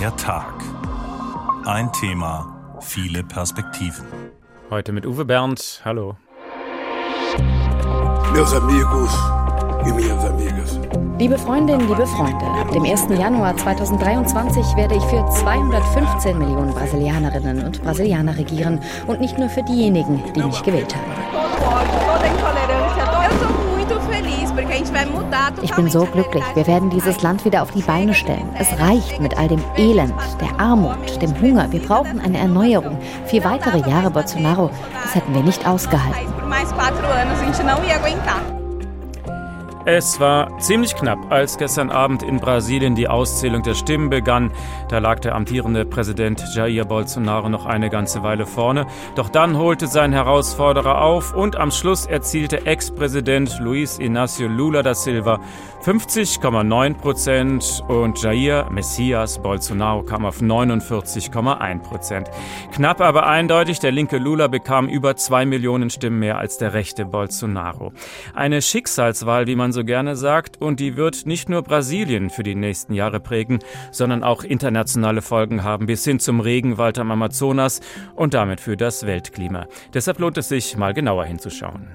Der Tag. Ein Thema, viele Perspektiven. Heute mit Uwe Bernd. Hallo. Meus amigos e minhas amigas. Liebe Freundinnen, liebe Freunde, ab dem 1. Januar 2023 werde ich für 215 Millionen Brasilianerinnen und Brasilianer regieren und nicht nur für diejenigen, die mich gewählt haben. Ich bin so glücklich. Wir werden dieses Land wieder auf die Beine stellen. Es reicht mit all dem Elend, der Armut, dem Hunger. Wir brauchen eine Erneuerung. Vier weitere Jahre Bolsonaro, das hätten wir nicht ausgehalten. Es war ziemlich knapp, als gestern Abend in Brasilien die Auszählung der Stimmen begann. Da lag der amtierende Präsident Jair Bolsonaro noch eine ganze Weile vorne. Doch dann holte sein Herausforderer auf und am Schluss erzielte Ex-Präsident Luis Inácio Lula da Silva 50,9 Prozent und Jair Messias Bolsonaro kam auf 49,1 Prozent. Knapp aber eindeutig, der linke Lula bekam über zwei Millionen Stimmen mehr als der rechte Bolsonaro. Eine Schicksalswahl, wie man man so gerne sagt, und die wird nicht nur Brasilien für die nächsten Jahre prägen, sondern auch internationale Folgen haben bis hin zum Regenwald am Amazonas und damit für das Weltklima. Deshalb lohnt es sich, mal genauer hinzuschauen.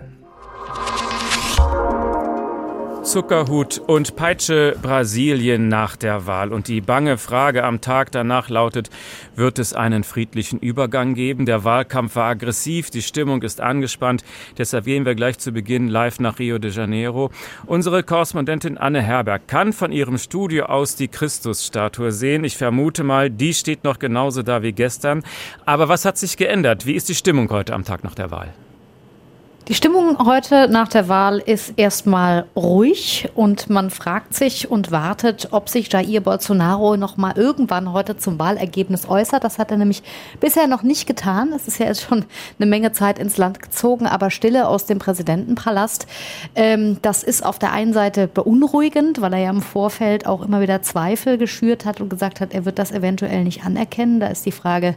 Zuckerhut und Peitsche Brasilien nach der Wahl. Und die bange Frage am Tag danach lautet, wird es einen friedlichen Übergang geben? Der Wahlkampf war aggressiv, die Stimmung ist angespannt. Deshalb gehen wir gleich zu Beginn live nach Rio de Janeiro. Unsere Korrespondentin Anne Herberg kann von ihrem Studio aus die Christusstatue sehen. Ich vermute mal, die steht noch genauso da wie gestern. Aber was hat sich geändert? Wie ist die Stimmung heute am Tag nach der Wahl? Die Stimmung heute nach der Wahl ist erstmal ruhig und man fragt sich und wartet, ob sich Jair Bolsonaro noch mal irgendwann heute zum Wahlergebnis äußert. Das hat er nämlich bisher noch nicht getan. Es ist ja jetzt schon eine Menge Zeit ins Land gezogen, aber Stille aus dem Präsidentenpalast. Ähm, das ist auf der einen Seite beunruhigend, weil er ja im Vorfeld auch immer wieder Zweifel geschürt hat und gesagt hat, er wird das eventuell nicht anerkennen. Da ist die Frage,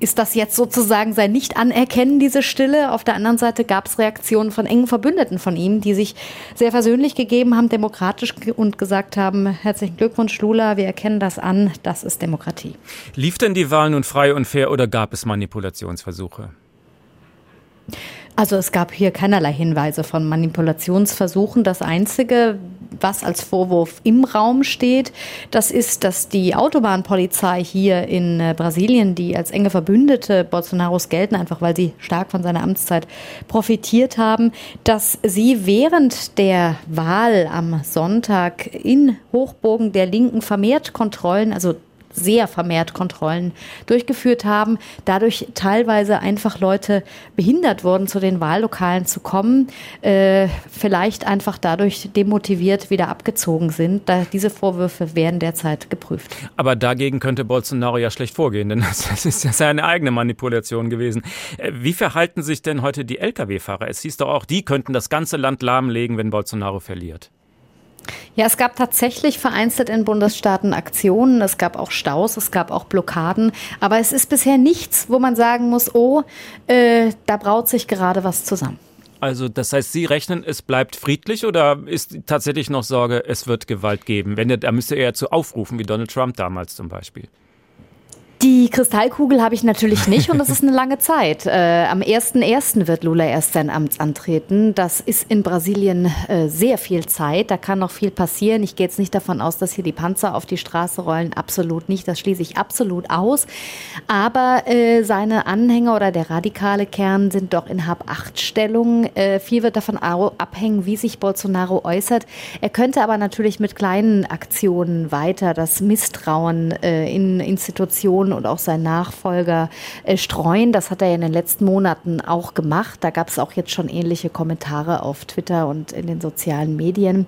ist das jetzt sozusagen sein Nicht-Anerkennen, diese Stille? Auf der anderen Seite gab es Reaktionen von engen Verbündeten von ihm, die sich sehr versöhnlich gegeben haben, demokratisch und gesagt haben, herzlichen Glückwunsch, Lula, wir erkennen das an, das ist Demokratie. Lief denn die Wahl nun frei und fair oder gab es Manipulationsversuche? Also es gab hier keinerlei Hinweise von Manipulationsversuchen. Das Einzige, was als Vorwurf im Raum steht, das ist, dass die Autobahnpolizei hier in äh, Brasilien, die als enge Verbündete Bolsonaros gelten, einfach weil sie stark von seiner Amtszeit profitiert haben, dass sie während der Wahl am Sonntag in Hochburgen der Linken vermehrt Kontrollen, also sehr vermehrt Kontrollen durchgeführt haben, dadurch teilweise einfach Leute behindert wurden, zu den Wahllokalen zu kommen, äh, vielleicht einfach dadurch demotiviert wieder abgezogen sind. Da, diese Vorwürfe werden derzeit geprüft. Aber dagegen könnte Bolsonaro ja schlecht vorgehen, denn das ist ja seine eigene Manipulation gewesen. Äh, wie verhalten sich denn heute die Lkw-Fahrer? Es hieß doch auch, die könnten das ganze Land lahmlegen, wenn Bolsonaro verliert. Ja, es gab tatsächlich vereinzelt in Bundesstaaten Aktionen, es gab auch Staus, es gab auch Blockaden, aber es ist bisher nichts, wo man sagen muss, oh, äh, da braut sich gerade was zusammen. Also das heißt, Sie rechnen, es bleibt friedlich oder ist tatsächlich noch Sorge, es wird Gewalt geben? Wenn da müsste er zu aufrufen, wie Donald Trump damals zum Beispiel. Die Kristallkugel habe ich natürlich nicht und das ist eine lange Zeit. Äh, am 1.1. wird Lula erst sein Amt antreten. Das ist in Brasilien äh, sehr viel Zeit. Da kann noch viel passieren. Ich gehe jetzt nicht davon aus, dass hier die Panzer auf die Straße rollen. Absolut nicht. Das schließe ich absolut aus. Aber äh, seine Anhänger oder der radikale Kern sind doch in Hab-Acht-Stellung. Äh, viel wird davon abhängen, wie sich Bolsonaro äußert. Er könnte aber natürlich mit kleinen Aktionen weiter das Misstrauen äh, in Institutionen Position und auch sein Nachfolger äh, streuen. Das hat er in den letzten Monaten auch gemacht. Da gab es auch jetzt schon ähnliche Kommentare auf Twitter und in den sozialen Medien.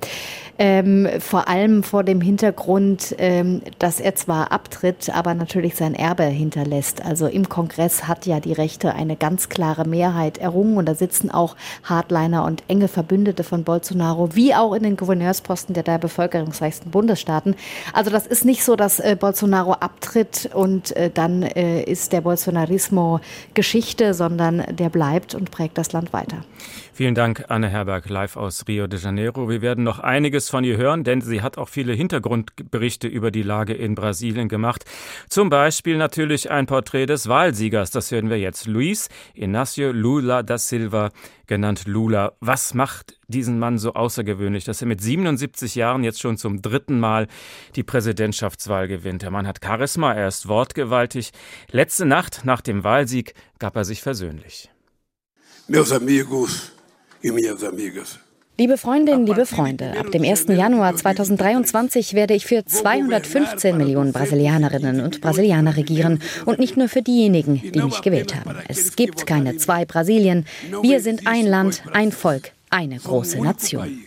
Ähm, vor allem vor dem Hintergrund, ähm, dass er zwar abtritt, aber natürlich sein Erbe hinterlässt. Also im Kongress hat ja die Rechte eine ganz klare Mehrheit errungen und da sitzen auch Hardliner und enge Verbündete von Bolsonaro, wie auch in den Gouverneursposten der drei bevölkerungsreichsten Bundesstaaten. Also das ist nicht so, dass äh, Bolsonaro abtritt und äh, dann äh, ist der Bolsonarismo Geschichte, sondern der bleibt und prägt das Land weiter. Vielen Dank, Anne Herberg, live aus Rio de Janeiro. Wir werden noch einiges von ihr hören, denn sie hat auch viele Hintergrundberichte über die Lage in Brasilien gemacht. Zum Beispiel natürlich ein Porträt des Wahlsiegers. Das hören wir jetzt. Luis Inácio Lula da Silva, genannt Lula. Was macht diesen Mann so außergewöhnlich, dass er mit 77 Jahren jetzt schon zum dritten Mal die Präsidentschaftswahl gewinnt? Der Mann hat Charisma, er ist wortgewaltig. Letzte Nacht nach dem Wahlsieg gab er sich versöhnlich. Meus amigos, Liebe Freundinnen, liebe Freunde, ab dem 1. Januar 2023 werde ich für 215 Millionen Brasilianerinnen und Brasilianer regieren und nicht nur für diejenigen, die mich gewählt haben. Es gibt keine zwei Brasilien. Wir sind ein Land, ein Volk, eine große Nation.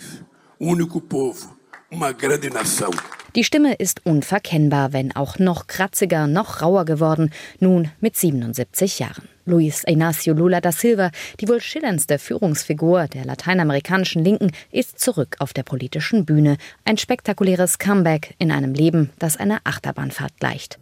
Die Stimme ist unverkennbar, wenn auch noch kratziger, noch rauer geworden, nun mit 77 Jahren. Luis Inácio Lula da Silva, die wohl schillerndste Führungsfigur der lateinamerikanischen Linken, ist zurück auf der politischen Bühne. Ein spektakuläres Comeback in einem Leben, das einer Achterbahnfahrt gleicht.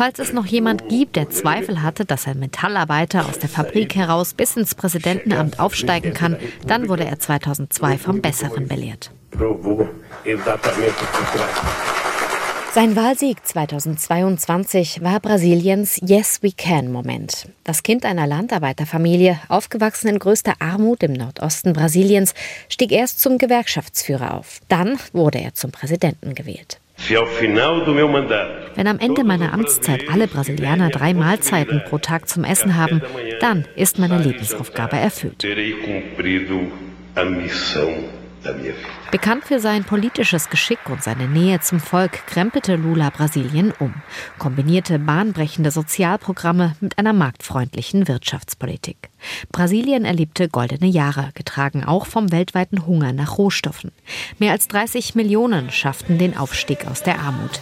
Falls es noch jemand gibt, der Zweifel hatte, dass ein Metallarbeiter aus der Fabrik heraus bis ins Präsidentenamt aufsteigen kann, dann wurde er 2002 vom Besseren belehrt. Sein Wahlsieg 2022 war Brasiliens Yes We Can Moment. Das Kind einer Landarbeiterfamilie, aufgewachsen in größter Armut im Nordosten Brasiliens, stieg erst zum Gewerkschaftsführer auf. Dann wurde er zum Präsidenten gewählt. Wenn am Ende meiner Amtszeit alle Brasilianer drei Mahlzeiten pro Tag zum Essen haben, dann ist meine Lebensaufgabe erfüllt. Bekannt für sein politisches Geschick und seine Nähe zum Volk krempelte Lula Brasilien um, kombinierte bahnbrechende Sozialprogramme mit einer marktfreundlichen Wirtschaftspolitik. Brasilien erlebte goldene Jahre, getragen auch vom weltweiten Hunger nach Rohstoffen. Mehr als 30 Millionen schafften den Aufstieg aus der Armut.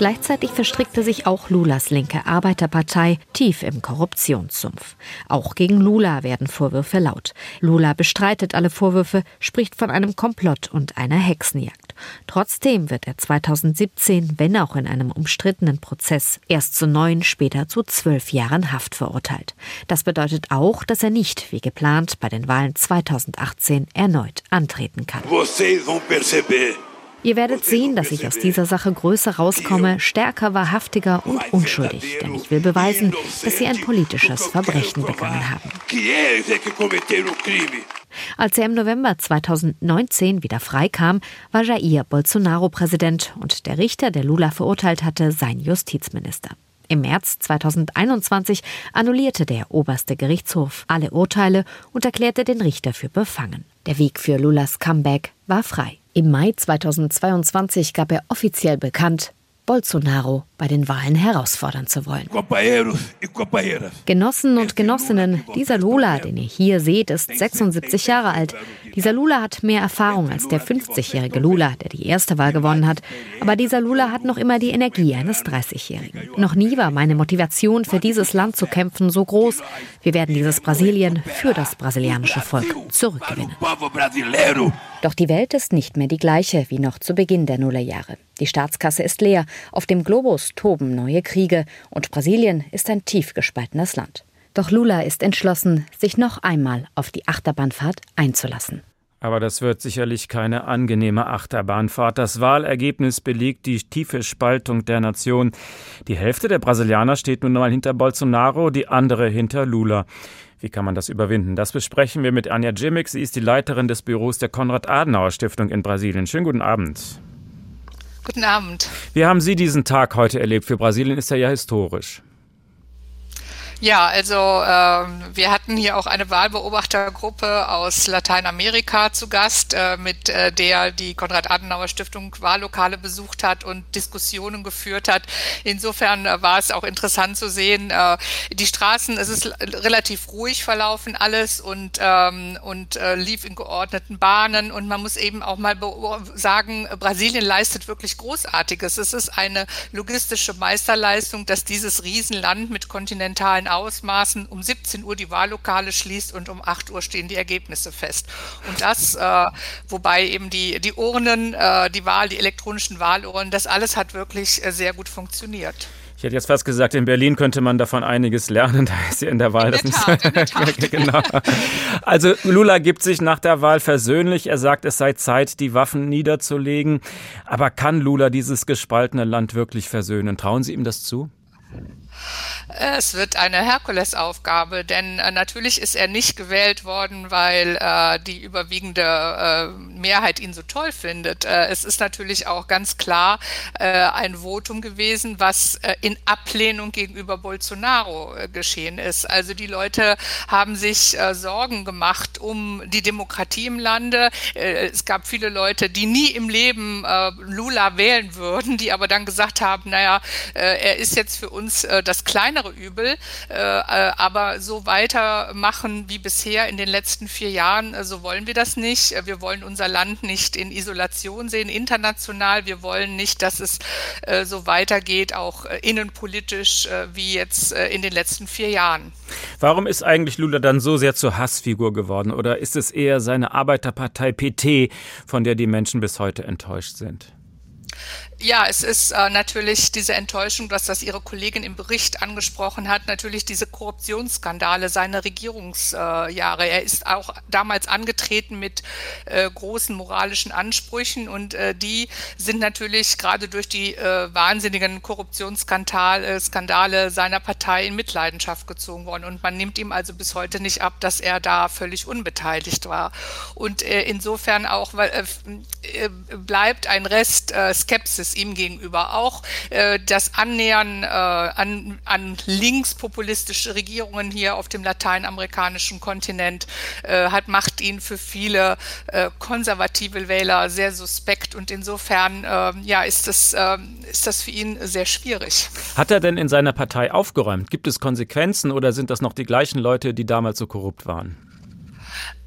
Gleichzeitig verstrickte sich auch Lulas linke Arbeiterpartei tief im Korruptionssumpf. Auch gegen Lula werden Vorwürfe laut. Lula bestreitet alle Vorwürfe, spricht von einem Komplott und einer Hexenjagd. Trotzdem wird er 2017, wenn auch in einem umstrittenen Prozess, erst zu neun, später zu zwölf Jahren Haft verurteilt. Das bedeutet auch, dass er nicht, wie geplant, bei den Wahlen 2018 erneut antreten kann. Vocês vão perceber Ihr werdet sehen, dass ich aus dieser Sache größer rauskomme, stärker, wahrhaftiger und unschuldig. Denn ich will beweisen, dass sie ein politisches Verbrechen begangen haben. Als er im November 2019 wieder freikam, war Jair Bolsonaro Präsident und der Richter, der Lula verurteilt hatte, sein Justizminister. Im März 2021 annullierte der oberste Gerichtshof alle Urteile und erklärte den Richter für befangen. Der Weg für Lulas Comeback war frei. Im Mai 2022 gab er offiziell bekannt, Bolsonaro bei den Wahlen herausfordern zu wollen. Genossen und Genossinnen, dieser Lula, den ihr hier seht, ist 76 Jahre alt. Dieser Lula hat mehr Erfahrung als der 50-jährige Lula, der die erste Wahl gewonnen hat. Aber dieser Lula hat noch immer die Energie eines 30-Jährigen. Noch nie war meine Motivation, für dieses Land zu kämpfen, so groß. Wir werden dieses Brasilien für das brasilianische Volk zurückgewinnen. Doch die Welt ist nicht mehr die gleiche wie noch zu Beginn der Nullerjahre. Die Staatskasse ist leer, auf dem Globus toben neue Kriege und Brasilien ist ein tief gespaltenes Land. Doch Lula ist entschlossen, sich noch einmal auf die Achterbahnfahrt einzulassen. Aber das wird sicherlich keine angenehme Achterbahnfahrt. Das Wahlergebnis belegt die tiefe Spaltung der Nation. Die Hälfte der Brasilianer steht nun einmal hinter Bolsonaro, die andere hinter Lula. Wie kann man das überwinden? Das besprechen wir mit Anja Jimmick. Sie ist die Leiterin des Büros der Konrad-Adenauer-Stiftung in Brasilien. Schönen guten Abend. Guten Abend. Wie haben Sie diesen Tag heute erlebt? Für Brasilien ist er ja historisch. Ja, also ähm, wir hatten hier auch eine Wahlbeobachtergruppe aus Lateinamerika zu Gast, äh, mit äh, der die Konrad-Adenauer-Stiftung Wahllokale besucht hat und Diskussionen geführt hat. Insofern äh, war es auch interessant zu sehen, äh, die Straßen, es ist relativ ruhig verlaufen alles und, ähm, und äh, lief in geordneten Bahnen und man muss eben auch mal sagen, Brasilien leistet wirklich Großartiges. Es ist eine logistische Meisterleistung, dass dieses Riesenland mit kontinentalen Ausmaßen um 17 Uhr die Wahllokale schließt und um 8 Uhr stehen die Ergebnisse fest. Und das, äh, wobei eben die, die Urnen, äh, die Wahl, die elektronischen Wahlurnen, das alles hat wirklich äh, sehr gut funktioniert. Ich hätte jetzt fast gesagt, in Berlin könnte man davon einiges lernen. Da ist ja in der Wahl in der das Tat, nicht so. Der genau. Also Lula gibt sich nach der Wahl versöhnlich. Er sagt, es sei Zeit, die Waffen niederzulegen. Aber kann Lula dieses gespaltene Land wirklich versöhnen? Trauen Sie ihm das zu? Es wird eine Herkulesaufgabe, denn äh, natürlich ist er nicht gewählt worden, weil äh, die überwiegende äh, Mehrheit ihn so toll findet. Äh, es ist natürlich auch ganz klar äh, ein Votum gewesen, was äh, in Ablehnung gegenüber Bolsonaro geschehen ist. Also die Leute haben sich Sorgen gemacht um die Demokratie im Lande. es gab viele Leute, die nie im Leben Lula wählen würden, die aber dann gesagt haben, naja, er ist jetzt für uns das kleinere Übel, äh, äh, aber so weitermachen wie bisher in den letzten vier Jahren, äh, so wollen wir das nicht. Äh, wir wollen unser Land nicht in Isolation sehen, international. Wir wollen nicht, dass es äh, so weitergeht, auch innenpolitisch wie jetzt in den letzten vier Jahren. Warum ist eigentlich Lula dann so sehr zur Hassfigur geworden? Oder ist es eher seine Arbeiterpartei PT, von der die Menschen bis heute enttäuscht sind? Ja, es ist äh, natürlich diese Enttäuschung, dass das Ihre Kollegin im Bericht angesprochen hat, natürlich diese Korruptionsskandale seiner Regierungsjahre. Äh, er ist auch damals angetreten mit äh, großen moralischen Ansprüchen und äh, die sind natürlich gerade durch die äh, wahnsinnigen Korruptionsskandale äh, Skandale seiner Partei in Mitleidenschaft gezogen worden. Und man nimmt ihm also bis heute nicht ab, dass er da völlig unbeteiligt war. Und insofern auch bleibt ein Rest Skepsis es ihm gegenüber auch. Äh, das Annähern äh, an, an linkspopulistische Regierungen hier auf dem lateinamerikanischen Kontinent äh, hat, macht ihn für viele konservative Wähler sehr suspekt und insofern ja, ist, das, ist das für ihn sehr schwierig. Hat er denn in seiner Partei aufgeräumt? Gibt es Konsequenzen oder sind das noch die gleichen Leute, die damals so korrupt waren?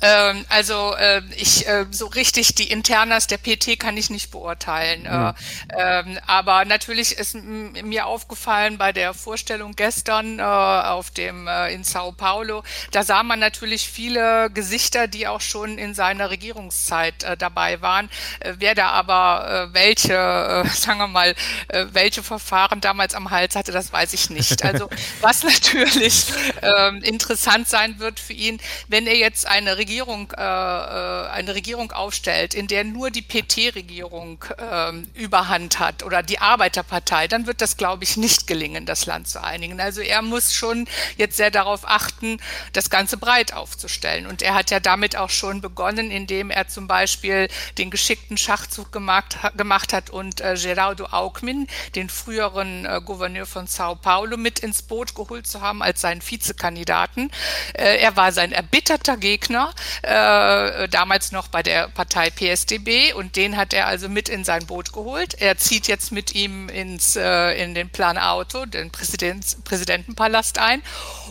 Ähm, also äh, ich äh, so richtig die Internas der PT kann ich nicht beurteilen. Mhm. Äh, aber natürlich ist mir aufgefallen bei der Vorstellung gestern äh, auf dem äh, in Sao Paulo, da sah man natürlich viele Gesichter, die auch schon in seiner Regierungszeit äh, dabei waren. Äh, wer da aber äh, welche, äh, sagen wir mal, äh, welche Verfahren damals am Hals hatte, das weiß ich nicht. Also was natürlich äh, interessant sein wird für ihn, wenn er jetzt eine Regierung Regierung, äh, äh, eine Regierung aufstellt, in der nur die PT-Regierung äh, Überhand hat oder die Arbeiterpartei, dann wird das, glaube ich, nicht gelingen, das Land zu einigen. Also er muss schon jetzt sehr darauf achten, das Ganze breit aufzustellen. Und er hat ja damit auch schon begonnen, indem er zum Beispiel den geschickten Schachzug gemacht, gemacht hat und äh, Geraldo Alckmin, den früheren äh, Gouverneur von Sao Paulo, mit ins Boot geholt zu haben als seinen Vizekandidaten. Äh, er war sein erbitterter Gegner äh, damals noch bei der Partei PSDB und den hat er also mit in sein Boot geholt. Er zieht jetzt mit ihm ins, äh, in den Plan Auto, den Präsidents, Präsidentenpalast ein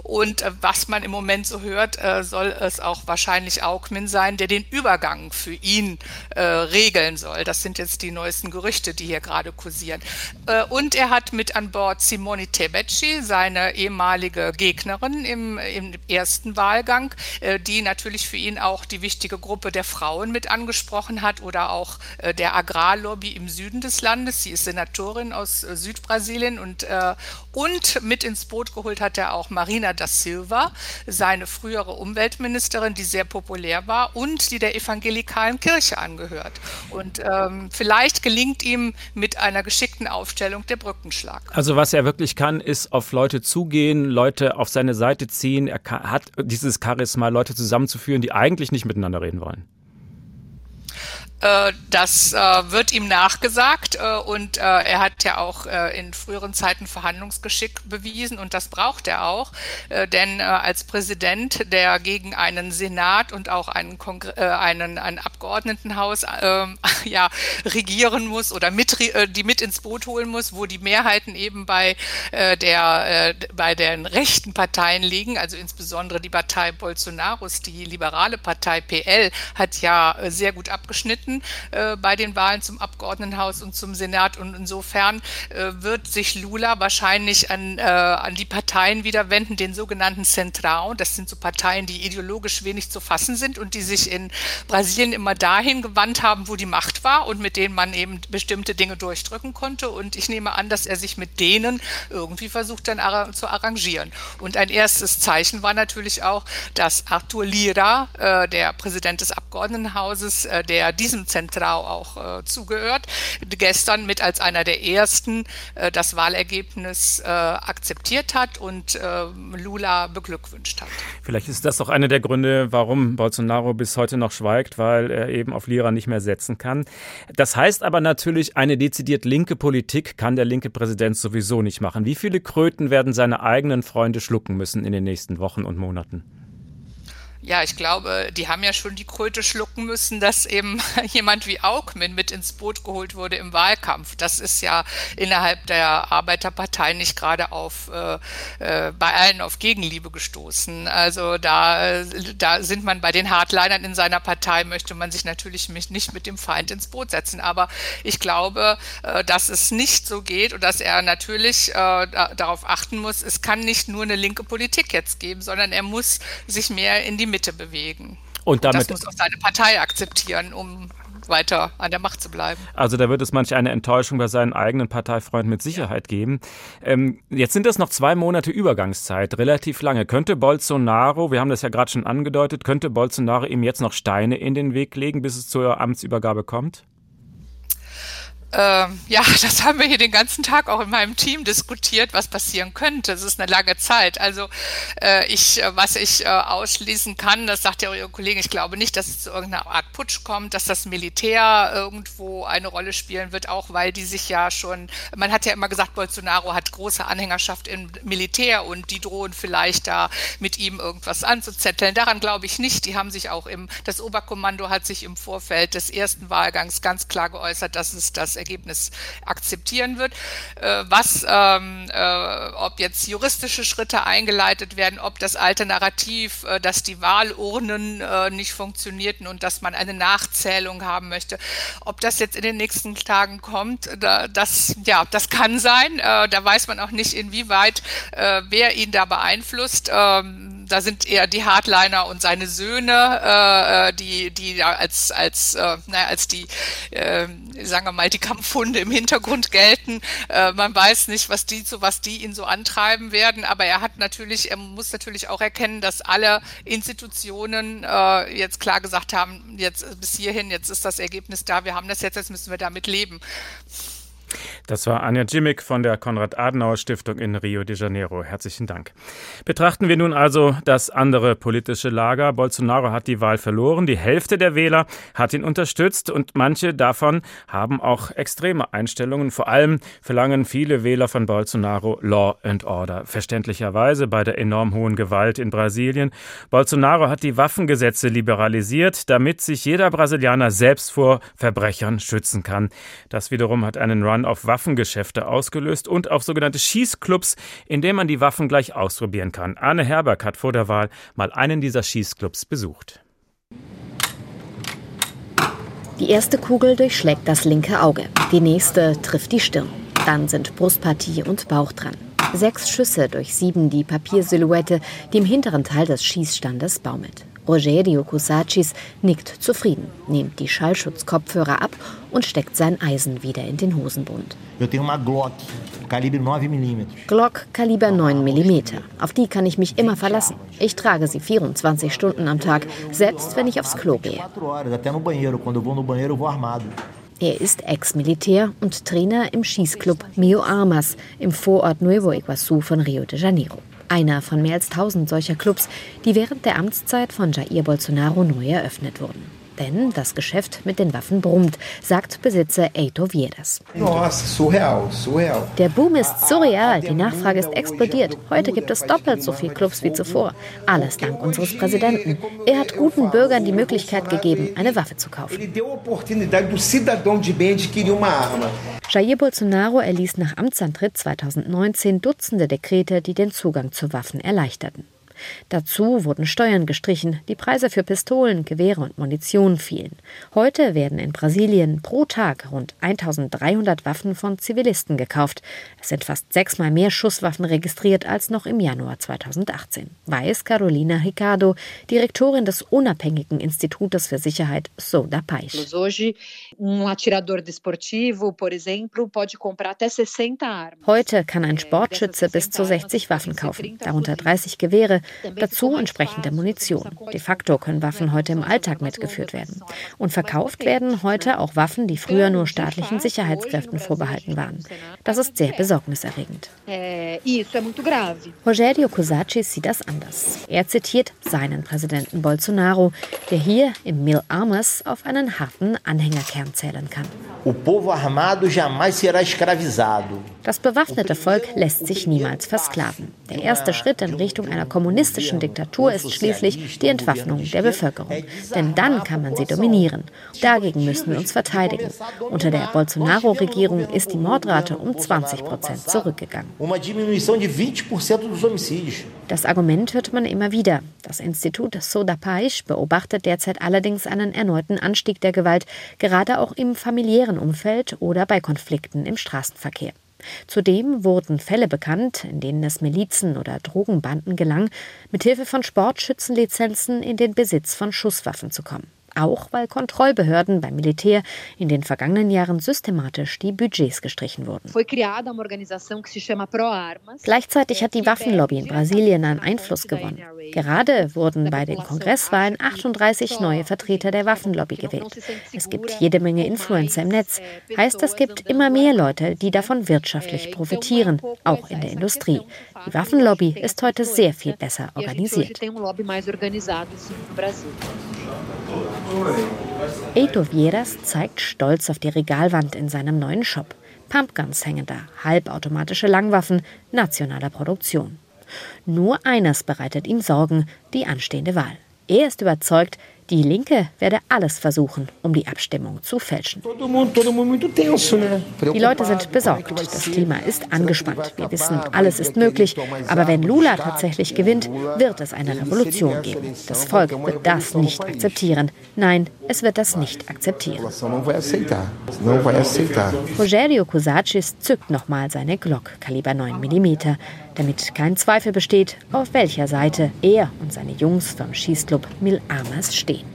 und äh, was man im Moment so hört, äh, soll es auch wahrscheinlich Augmin sein, der den Übergang für ihn äh, regeln soll. Das sind jetzt die neuesten Gerüchte, die hier gerade kursieren. Äh, und er hat mit an Bord Simone Tebecci, seine ehemalige Gegnerin im, im ersten Wahlgang, äh, die natürlich für ihn auch die wichtige Gruppe der Frauen mit angesprochen hat oder auch äh, der Agrarlobby im Süden des Landes. Sie ist Senatorin aus äh, Südbrasilien und, äh, und mit ins Boot geholt hat er auch Marina da Silva, seine frühere Umweltministerin, die sehr populär war und die der evangelikalen Kirche angehört. Und ähm, vielleicht gelingt ihm mit einer geschickten Aufstellung der Brückenschlag. Also was er wirklich kann, ist auf Leute zugehen, Leute auf seine Seite ziehen. Er kann, hat dieses Charisma, Leute zusammenzuführen, die eigentlich nicht miteinander reden wollen. Äh, das äh, wird ihm nachgesagt äh, und er hat ja auch in früheren Zeiten Verhandlungsgeschick bewiesen und das braucht er auch, denn als Präsident, der gegen einen Senat und auch einen, Kongre einen, ein Abgeordnetenhaus ähm, ja, regieren muss oder mit, die mit ins Boot holen muss, wo die Mehrheiten eben bei, der, bei den rechten Parteien liegen, also insbesondere die Partei Bolsonaros, die liberale Partei PL, hat ja sehr gut abgeschnitten antreten äh, bei den Wahlen zum Abgeordnetenhaus und zum Senat. Und insofern äh, wird sich Lula wahrscheinlich an, äh, an die Parteien wieder wenden, den sogenannten Centrão. Das sind so Parteien, die ideologisch wenig zu fassen sind und die sich in Brasilien immer dahin gewandt haben, wo die Macht war und mit denen man eben bestimmte Dinge durchdrücken konnte. Und ich nehme an, dass er sich mit denen irgendwie versucht dann zu arrangieren. Und ein erstes Zeichen war natürlich auch, dass Arthur Lira, äh, der Präsident des Abgeordnetenhauses, äh, der diesem Zentrau auch äh, zugehört, gestern mit als einer der ersten äh, das Wahlergebnis äh, akzeptiert hat und äh, Lula beglückwünscht hat. Vielleicht ist das auch einer der Gründe, warum Bolsonaro bis heute noch schweigt, weil er eben auf Lira nicht mehr setzen kann. Das heißt aber natürlich, eine dezidiert linke Politik kann der linke Präsident sowieso nicht machen. Wie viele Kröten werden seine eigenen Freunde schlucken müssen in den nächsten Wochen und Monaten? Ja, ich glaube, die haben ja schon die Kröte schlucken müssen, dass eben jemand wie Augmin mit ins Boot geholt wurde im Wahlkampf. Das ist ja innerhalb der Arbeiterpartei nicht gerade auf äh, äh, bei allen auf Gegenliebe gestoßen. Also da, da sind man bei den Hardlinern in seiner Partei, möchte man sich natürlich nicht mit dem Feind ins Boot setzen. Aber ich glaube, äh, dass es nicht so geht und dass er natürlich äh, darauf achten muss, es kann nicht nur eine linke Politik jetzt geben, sondern er muss sich mehr in die Mitte bewegen. Und damit, das muss auch seine Partei akzeptieren, um weiter an der Macht zu bleiben. Also da wird es manch eine Enttäuschung bei seinen eigenen Parteifreunden mit Sicherheit geben. Ähm, jetzt sind das noch zwei Monate Übergangszeit, relativ lange. Könnte Bolsonaro, wir haben das ja gerade schon angedeutet, könnte Bolsonaro ihm jetzt noch Steine in den Weg legen, bis es zur Amtsübergabe kommt? Ähm, ja, das haben wir hier den ganzen Tag auch in meinem Team diskutiert, was passieren könnte. Das ist eine lange Zeit. Also äh, ich, äh, was ich äh, ausschließen kann, das sagt ja Ihre Kollegin, ich glaube nicht, dass es zu irgendeiner Art Putsch kommt, dass das Militär irgendwo eine Rolle spielen wird, auch weil die sich ja schon, man hat ja immer gesagt, Bolsonaro hat große Anhängerschaft im Militär und die drohen vielleicht da mit ihm irgendwas anzuzetteln. Daran glaube ich nicht. Die haben sich auch im, das Oberkommando hat sich im Vorfeld des ersten Wahlgangs ganz klar geäußert, dass es das Ergebnis akzeptieren wird. Äh, was, ähm, äh, ob jetzt juristische Schritte eingeleitet werden, ob das alte Narrativ, äh, dass die Wahlurnen äh, nicht funktionierten und dass man eine Nachzählung haben möchte, ob das jetzt in den nächsten Tagen kommt, da, das, ja, das kann sein. Äh, da weiß man auch nicht, inwieweit äh, wer ihn da beeinflusst. Ähm, da sind eher die Hardliner und seine Söhne, äh, äh die, die als, als, äh, naja, als die, äh, sagen wir mal, die Kampfhunde im Hintergrund gelten. Äh, man weiß nicht, was die so, was die ihn so antreiben werden, aber er hat natürlich, er muss natürlich auch erkennen, dass alle Institutionen äh, jetzt klar gesagt haben, jetzt bis hierhin, jetzt ist das Ergebnis da, wir haben das jetzt, jetzt müssen wir damit leben. Das war Anja Jimmick von der Konrad-Adenauer-Stiftung in Rio de Janeiro. Herzlichen Dank. Betrachten wir nun also das andere politische Lager. Bolsonaro hat die Wahl verloren. Die Hälfte der Wähler hat ihn unterstützt und manche davon haben auch extreme Einstellungen. Vor allem verlangen viele Wähler von Bolsonaro Law and Order. Verständlicherweise bei der enorm hohen Gewalt in Brasilien. Bolsonaro hat die Waffengesetze liberalisiert, damit sich jeder Brasilianer selbst vor Verbrechern schützen kann. Das wiederum hat einen Run auf Waffengeschäfte ausgelöst und auf sogenannte Schießclubs, in denen man die Waffen gleich ausprobieren kann. Arne Herberg hat vor der Wahl mal einen dieser Schießclubs besucht. Die erste Kugel durchschlägt das linke Auge, die nächste trifft die Stirn. Dann sind Brustpartie und Bauch dran. Sechs Schüsse durchsieben die Papiersilhouette, die im hinteren Teil des Schießstandes baumelt. Rogerio Kusachis nickt zufrieden, nimmt die Schallschutzkopfhörer ab und steckt sein Eisen wieder in den Hosenbund. Glock, Glock Kaliber 9 mm. Auf die kann ich mich immer verlassen. Ich trage sie 24 Stunden am Tag, selbst wenn ich aufs Klo gehe. Er ist Ex-Militär und Trainer im Schießclub Mio Armas im Vorort Nuevo Iguaçu von Rio de Janeiro. Einer von mehr als 1000 solcher Clubs, die während der Amtszeit von Jair Bolsonaro neu eröffnet wurden. Denn das Geschäft mit den Waffen brummt, sagt Besitzer Eito Vieras. Der Boom ist surreal, die Nachfrage ist explodiert. Heute gibt es doppelt so viele Clubs wie zuvor. Alles dank unseres Präsidenten. Er hat guten Bürgern die Möglichkeit gegeben, eine Waffe zu kaufen. Jair Bolsonaro erließ nach Amtsantritt 2019 Dutzende Dekrete, die den Zugang zu Waffen erleichterten. Dazu wurden Steuern gestrichen, die Preise für Pistolen, Gewehre und Munition fielen. Heute werden in Brasilien pro Tag rund 1300 Waffen von Zivilisten gekauft. Es sind fast sechsmal mehr Schusswaffen registriert als noch im Januar 2018, weiß Carolina Ricardo, Direktorin des unabhängigen Institutes für Sicherheit Soda Paz. Heute kann ein Sportschütze bis zu 60 Waffen kaufen, darunter 30 Gewehre, dazu entsprechende Munition. De facto können Waffen heute im Alltag mitgeführt werden. Und verkauft werden heute auch Waffen, die früher nur staatlichen Sicherheitskräften vorbehalten waren. Das ist sehr besorgniserregend. Rogério Cosacci sieht das anders. Er zitiert seinen Präsidenten Bolsonaro, der hier im Mil Armas auf einen harten Anhängerkern zählen kann. Das bewaffnete Volk lässt sich niemals versklaven. Der erste Schritt in Richtung einer kommunistischen Diktatur ist schließlich die Entwaffnung der Bevölkerung. Denn dann kann man sie dominieren. Dagegen müssen wir uns verteidigen. Unter der Bolsonaro-Regierung ist die Mordrate um 20 Prozent zurückgegangen. Das Argument hört man immer wieder. Das Institut Soda Paz beobachtet derzeit allerdings einen erneuten Anstieg der Gewalt, gerade auch im familiären Umfeld oder bei Konflikten im Straßenverkehr. Zudem wurden Fälle bekannt, in denen es Milizen oder Drogenbanden gelang, mithilfe von Sportschützenlizenzen in den Besitz von Schusswaffen zu kommen auch weil Kontrollbehörden beim Militär in den vergangenen Jahren systematisch die Budgets gestrichen wurden. Gleichzeitig hat die Waffenlobby in Brasilien an Einfluss gewonnen. Gerade wurden bei den Kongresswahlen 38 neue Vertreter der Waffenlobby gewählt. Es gibt jede Menge Influencer im Netz. Heißt, es gibt immer mehr Leute, die davon wirtschaftlich profitieren, auch in der Industrie. Die Waffenlobby ist heute sehr viel besser organisiert. Eito Vieras zeigt stolz auf die Regalwand in seinem neuen Shop. Pumpguns hängen da, halbautomatische Langwaffen nationaler Produktion. Nur eines bereitet ihm Sorgen, die anstehende Wahl. Er ist überzeugt, die Linke werde alles versuchen, um die Abstimmung zu fälschen. Die Leute sind besorgt. Das Klima ist angespannt. Wir wissen, alles ist möglich. Aber wenn Lula tatsächlich gewinnt, wird es eine Revolution geben. Das Volk wird das nicht akzeptieren. Nein, es wird das nicht akzeptieren. Rogério Cosaccis zückt nochmal seine Glock, Kaliber 9 mm, damit kein Zweifel besteht, auf welcher Seite er und seine Jungs vom Schießclub Mil Armas stehen.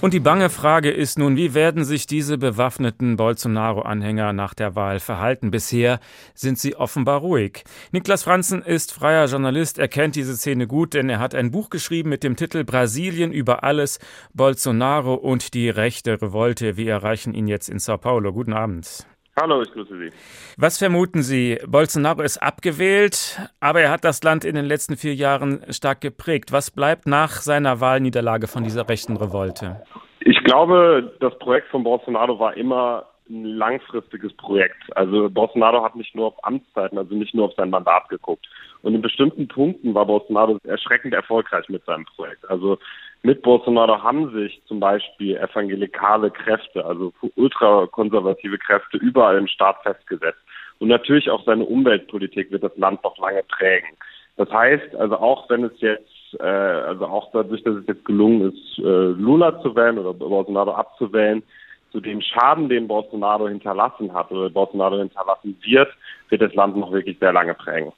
Und die bange Frage ist nun, wie werden sich diese bewaffneten Bolsonaro-Anhänger nach der Wahl verhalten? Bisher sind sie offenbar ruhig. Niklas Franzen ist freier Journalist. Er kennt diese Szene gut, denn er hat ein Buch geschrieben mit dem Titel Brasilien über alles, Bolsonaro und die rechte Revolte. Wir erreichen ihn jetzt in Sao Paulo. Guten Abend. Hallo, ich grüße Sie. Was vermuten Sie? Bolsonaro ist abgewählt, aber er hat das Land in den letzten vier Jahren stark geprägt. Was bleibt nach seiner Wahlniederlage von dieser rechten Revolte? Ich glaube, das Projekt von Bolsonaro war immer ein langfristiges Projekt. Also Bolsonaro hat nicht nur auf Amtszeiten, also nicht nur auf sein Mandat geguckt. Und in bestimmten Punkten war Bolsonaro erschreckend erfolgreich mit seinem Projekt. Also mit Bolsonaro haben sich zum Beispiel evangelikale Kräfte, also ultrakonservative Kräfte überall im Staat festgesetzt. Und natürlich auch seine Umweltpolitik wird das Land noch lange prägen. Das heißt, also auch wenn es jetzt, äh, also auch dadurch, dass es jetzt gelungen ist, äh, Lula zu wählen oder Bolsonaro abzuwählen, zu dem Schaden, den Bolsonaro hinterlassen hat oder Bolsonaro hinterlassen wird, wird das Land noch wirklich sehr lange prägen.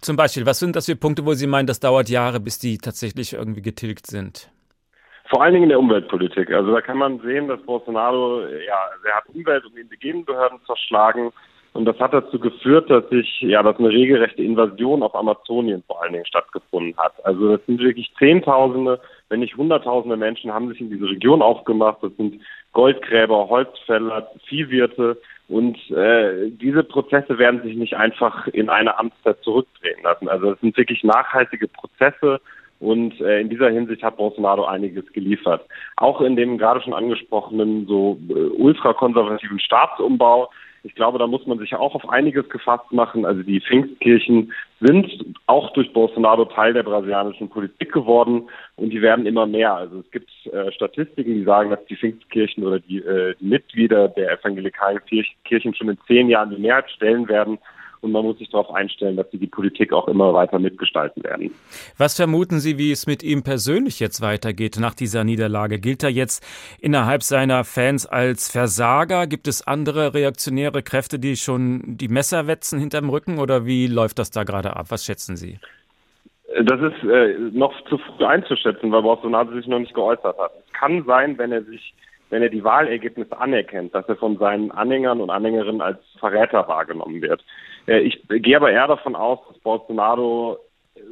Zum Beispiel, was sind das für Punkte, wo Sie meinen, das dauert Jahre, bis die tatsächlich irgendwie getilgt sind? Vor allen Dingen in der Umweltpolitik. Also da kann man sehen, dass Bolsonaro, ja, er hat Umwelt- und indigenen Behörden zerschlagen. Und das hat dazu geführt, dass sich, ja, dass eine regelrechte Invasion auf Amazonien vor allen Dingen stattgefunden hat. Also das sind wirklich Zehntausende, wenn nicht Hunderttausende Menschen haben sich in diese Region aufgemacht. Das sind Goldgräber, Holzfäller, Viehwirte. Und äh, diese Prozesse werden sich nicht einfach in eine Amtszeit zurückdrehen lassen. Also es sind wirklich nachhaltige Prozesse, und äh, in dieser Hinsicht hat Bolsonaro einiges geliefert. Auch in dem gerade schon angesprochenen so äh, ultrakonservativen Staatsumbau. Ich glaube, da muss man sich auch auf einiges gefasst machen. Also die Pfingstkirchen sind auch durch Bolsonaro Teil der brasilianischen Politik geworden und die werden immer mehr. Also es gibt äh, Statistiken, die sagen, dass die Pfingstkirchen oder die, äh, die Mitglieder der evangelikalen Kirchen schon in zehn Jahren die Mehrheit stellen werden und man muss sich darauf einstellen, dass sie die Politik auch immer weiter mitgestalten werden. Was vermuten Sie, wie es mit ihm persönlich jetzt weitergeht nach dieser Niederlage? Gilt er jetzt innerhalb seiner Fans als Versager? Gibt es andere reaktionäre Kräfte, die schon die Messer wetzen hinterm Rücken oder wie läuft das da gerade ab? Was schätzen Sie? Das ist äh, noch zu früh einzuschätzen, weil Bolsonaro sich noch nicht geäußert hat. Es kann sein, wenn er sich wenn er die Wahlergebnisse anerkennt, dass er von seinen Anhängern und Anhängerinnen als Verräter wahrgenommen wird. Äh, ich gehe aber eher davon aus, dass Bolsonaro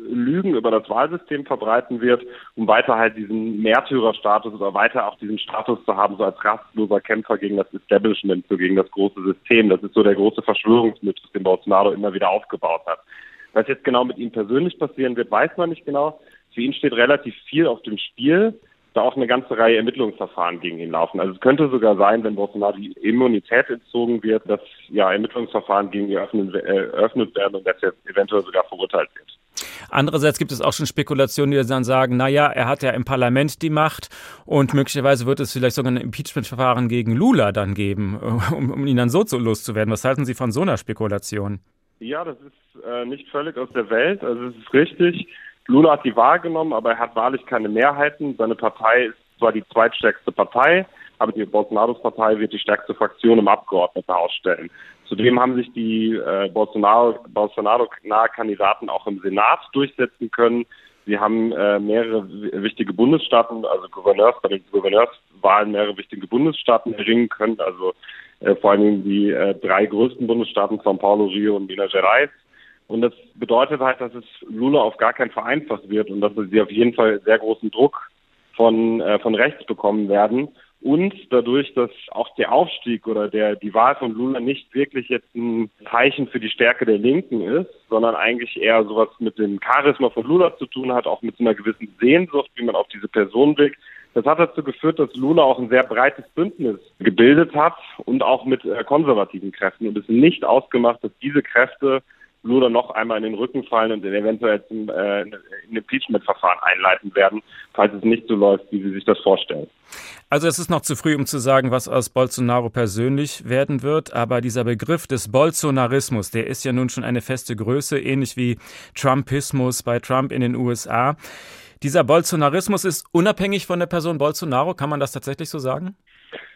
Lügen über das Wahlsystem verbreiten wird, um weiter halt diesen Märtyrerstatus oder weiter auch diesen Status zu haben, so als rastloser Kämpfer gegen das Establishment, so gegen das große System. Das ist so der große Verschwörungsmythos, den Bolsonaro immer wieder aufgebaut hat. Was jetzt genau mit ihm persönlich passieren wird, weiß man nicht genau. Für ihn steht relativ viel auf dem Spiel da auch eine ganze Reihe Ermittlungsverfahren gegen ihn laufen. Also es könnte sogar sein, wenn Bolsonaro die Immunität entzogen wird, dass ja Ermittlungsverfahren gegen ihn eröffnet, äh, eröffnet werden und dass er eventuell sogar verurteilt wird. Andererseits gibt es auch schon Spekulationen, die dann sagen, naja, er hat ja im Parlament die Macht und möglicherweise wird es vielleicht sogar ein Impeachment-Verfahren gegen Lula dann geben, um, um ihn dann so zu loszuwerden. Was halten Sie von so einer Spekulation? Ja, das ist äh, nicht völlig aus der Welt. Also es ist richtig. Lula hat die Wahl genommen, aber er hat wahrlich keine Mehrheiten. Seine Partei ist zwar die zweitstärkste Partei, aber die Bolsonaros Partei wird die stärkste Fraktion im Abgeordnetenhaus stellen. Zudem haben sich die äh, Bolsonaro, Bolsonaro-nahe Kandidaten auch im Senat durchsetzen können. Sie haben äh, mehrere wichtige Bundesstaaten, also Gouverneurs, bei den Gouverneurswahlen mehrere wichtige Bundesstaaten erringen können, also äh, vor allem die äh, drei größten Bundesstaaten, São Paulo, Rio und Minas Gerais. Und das bedeutet halt, dass es Lula auf gar keinen vereinfacht wird und dass sie auf jeden Fall sehr großen Druck von, äh, von rechts bekommen werden. Und dadurch, dass auch der Aufstieg oder der, die Wahl von Lula nicht wirklich jetzt ein Zeichen für die Stärke der Linken ist, sondern eigentlich eher sowas mit dem Charisma von Lula zu tun hat, auch mit einer gewissen Sehnsucht, wie man auf diese Person blickt. Das hat dazu geführt, dass Lula auch ein sehr breites Bündnis gebildet hat und auch mit äh, konservativen Kräften. Und es ist nicht ausgemacht, dass diese Kräfte Lula noch einmal in den Rücken fallen und eventuell zum, äh, Impeachment-Verfahren einleiten werden, falls es nicht so läuft, wie sie sich das vorstellen. Also es ist noch zu früh, um zu sagen, was aus Bolsonaro persönlich werden wird, aber dieser Begriff des Bolsonarismus, der ist ja nun schon eine feste Größe, ähnlich wie Trumpismus bei Trump in den USA. Dieser Bolsonarismus ist unabhängig von der Person Bolsonaro, kann man das tatsächlich so sagen?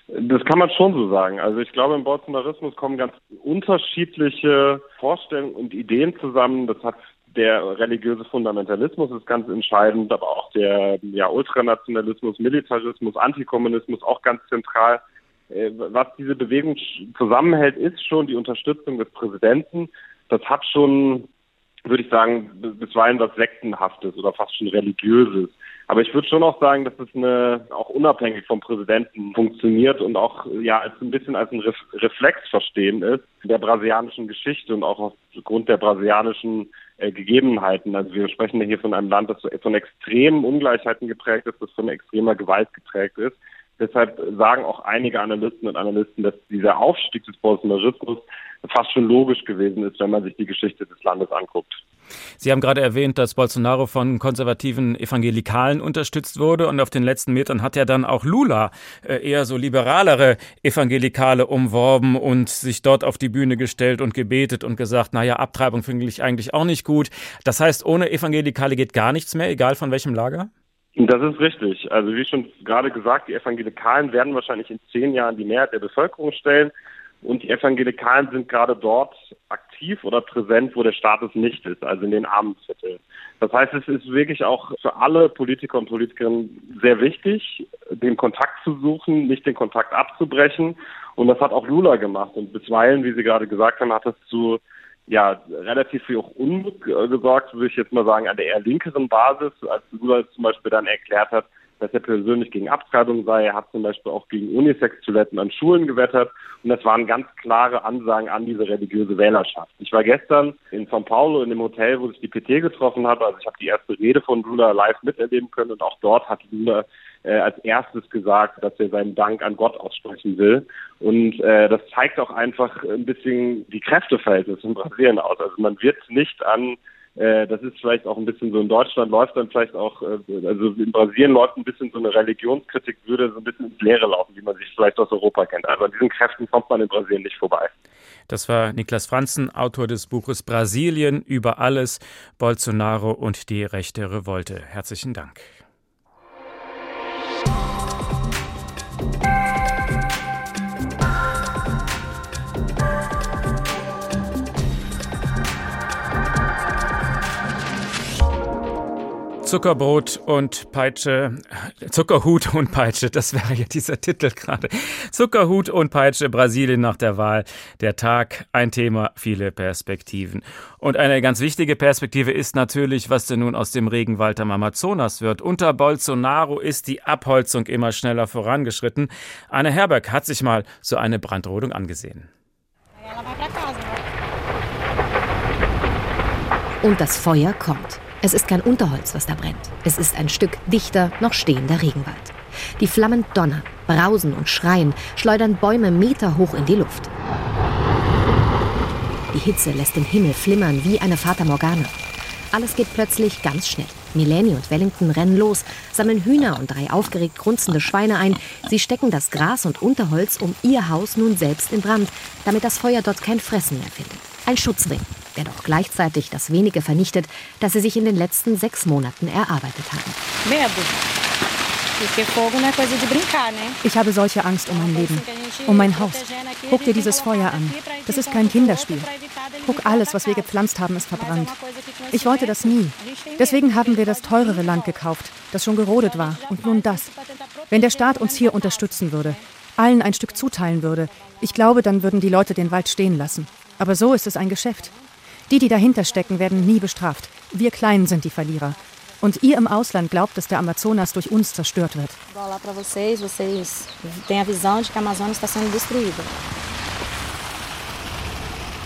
Das kann man schon so sagen. Also ich glaube, im Bolsonarismus kommen ganz unterschiedliche Vorstellungen und Ideen zusammen. Das hat der religiöse Fundamentalismus ist ganz entscheidend, aber auch der ja, Ultranationalismus, Militarismus, Antikommunismus auch ganz zentral. Äh, was diese Bewegung zusammenhält, ist schon die Unterstützung des Präsidenten. Das hat schon, würde ich sagen, bisweilen was Sektenhaftes oder fast schon Religiöses. Aber ich würde schon auch sagen, dass es eine, auch unabhängig vom Präsidenten funktioniert und auch ja als ein bisschen als ein Reflex verstehen ist der brasilianischen Geschichte und auch aufgrund der brasilianischen äh, Gegebenheiten. Also wir sprechen ja hier von einem Land, das von extremen Ungleichheiten geprägt ist, das von extremer Gewalt geprägt ist. Deshalb sagen auch einige Analysten und Analysten, dass dieser Aufstieg des Bolsonarismus fast schon logisch gewesen ist, wenn man sich die Geschichte des Landes anguckt. Sie haben gerade erwähnt, dass Bolsonaro von konservativen Evangelikalen unterstützt wurde und auf den letzten Metern hat ja dann auch Lula äh, eher so liberalere Evangelikale umworben und sich dort auf die Bühne gestellt und gebetet und gesagt, naja, Abtreibung finde ich eigentlich auch nicht gut. Das heißt, ohne Evangelikale geht gar nichts mehr, egal von welchem Lager? Das ist richtig. Also wie schon gerade gesagt, die Evangelikalen werden wahrscheinlich in zehn Jahren die Mehrheit der Bevölkerung stellen. Und die Evangelikalen sind gerade dort aktiv oder präsent, wo der Status nicht ist, also in den Armenvierteln. Das heißt, es ist wirklich auch für alle Politiker und Politikerinnen sehr wichtig, den Kontakt zu suchen, nicht den Kontakt abzubrechen. Und das hat auch Lula gemacht. Und bisweilen, wie Sie gerade gesagt haben, hat es zu ja, relativ viel auch Unmut gesorgt, würde ich jetzt mal sagen, an der eher linkeren Basis, als Lula zum Beispiel dann erklärt hat, dass er persönlich gegen Abtreibung sei. Er hat zum Beispiel auch gegen Unisex-Toiletten an Schulen gewettert. Und das waren ganz klare Ansagen an diese religiöse Wählerschaft. Ich war gestern in São Paulo in dem Hotel, wo sich die PT getroffen hat. Also ich habe die erste Rede von Lula live miterleben können. Und auch dort hat Lula äh, als erstes gesagt, dass er seinen Dank an Gott aussprechen will. Und äh, das zeigt auch einfach ein bisschen die Kräfteverhältnisse in Brasilien aus. Also man wird nicht an das ist vielleicht auch ein bisschen so in Deutschland läuft dann vielleicht auch, äh, also in Brasilien läuft ein bisschen so eine Religionskritik, würde so ein bisschen ins Leere laufen, wie man sich vielleicht aus Europa kennt. Also an diesen Kräften kommt man in Brasilien nicht vorbei. Das war Niklas Franzen, Autor des Buches Brasilien über alles, Bolsonaro und die rechte Revolte. Herzlichen Dank. Zuckerbrot und Peitsche, Zuckerhut und Peitsche, das wäre ja dieser Titel gerade. Zuckerhut und Peitsche, Brasilien nach der Wahl. Der Tag, ein Thema, viele Perspektiven. Und eine ganz wichtige Perspektive ist natürlich, was denn nun aus dem Regenwald am Amazonas wird. Unter Bolsonaro ist die Abholzung immer schneller vorangeschritten. Anne Herberg hat sich mal so eine Brandrodung angesehen. Und das Feuer kommt. Es ist kein Unterholz, was da brennt. Es ist ein Stück dichter, noch stehender Regenwald. Die Flammen donnern, brausen und schreien, schleudern Bäume meterhoch in die Luft. Die Hitze lässt den Himmel flimmern wie eine Fata Morgana. Alles geht plötzlich ganz schnell. Mileni und Wellington rennen los, sammeln Hühner und drei aufgeregt grunzende Schweine ein. Sie stecken das Gras und Unterholz um ihr Haus nun selbst in Brand, damit das Feuer dort kein Fressen mehr findet. Ein Schutzring, der doch gleichzeitig das wenige vernichtet, das sie sich in den letzten sechs Monaten erarbeitet haben. Ich habe solche Angst um mein Leben, um mein Haus. Guck dir dieses Feuer an. Das ist kein Kinderspiel. Guck, alles, was wir gepflanzt haben, ist verbrannt. Ich wollte das nie. Deswegen haben wir das teurere Land gekauft, das schon gerodet war. Und nun das. Wenn der Staat uns hier unterstützen würde, allen ein Stück zuteilen würde, ich glaube, dann würden die Leute den Wald stehen lassen. Aber so ist es ein Geschäft. Die, die dahinter stecken, werden nie bestraft. Wir Kleinen sind die Verlierer. Und ihr im Ausland glaubt, dass der Amazonas durch uns zerstört wird.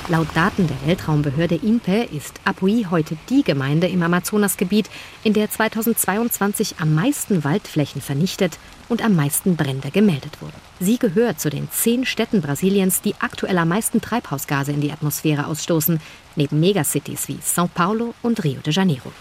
Laut Daten der Weltraumbehörde INPE ist Apuí heute die Gemeinde im Amazonasgebiet, in der 2022 am meisten Waldflächen vernichtet und am meisten Brände gemeldet wurden. Sie gehört zu den zehn Städten Brasiliens, die aktuell am meisten Treibhausgase in die Atmosphäre ausstoßen, neben Megacities wie São Paulo und Rio de Janeiro.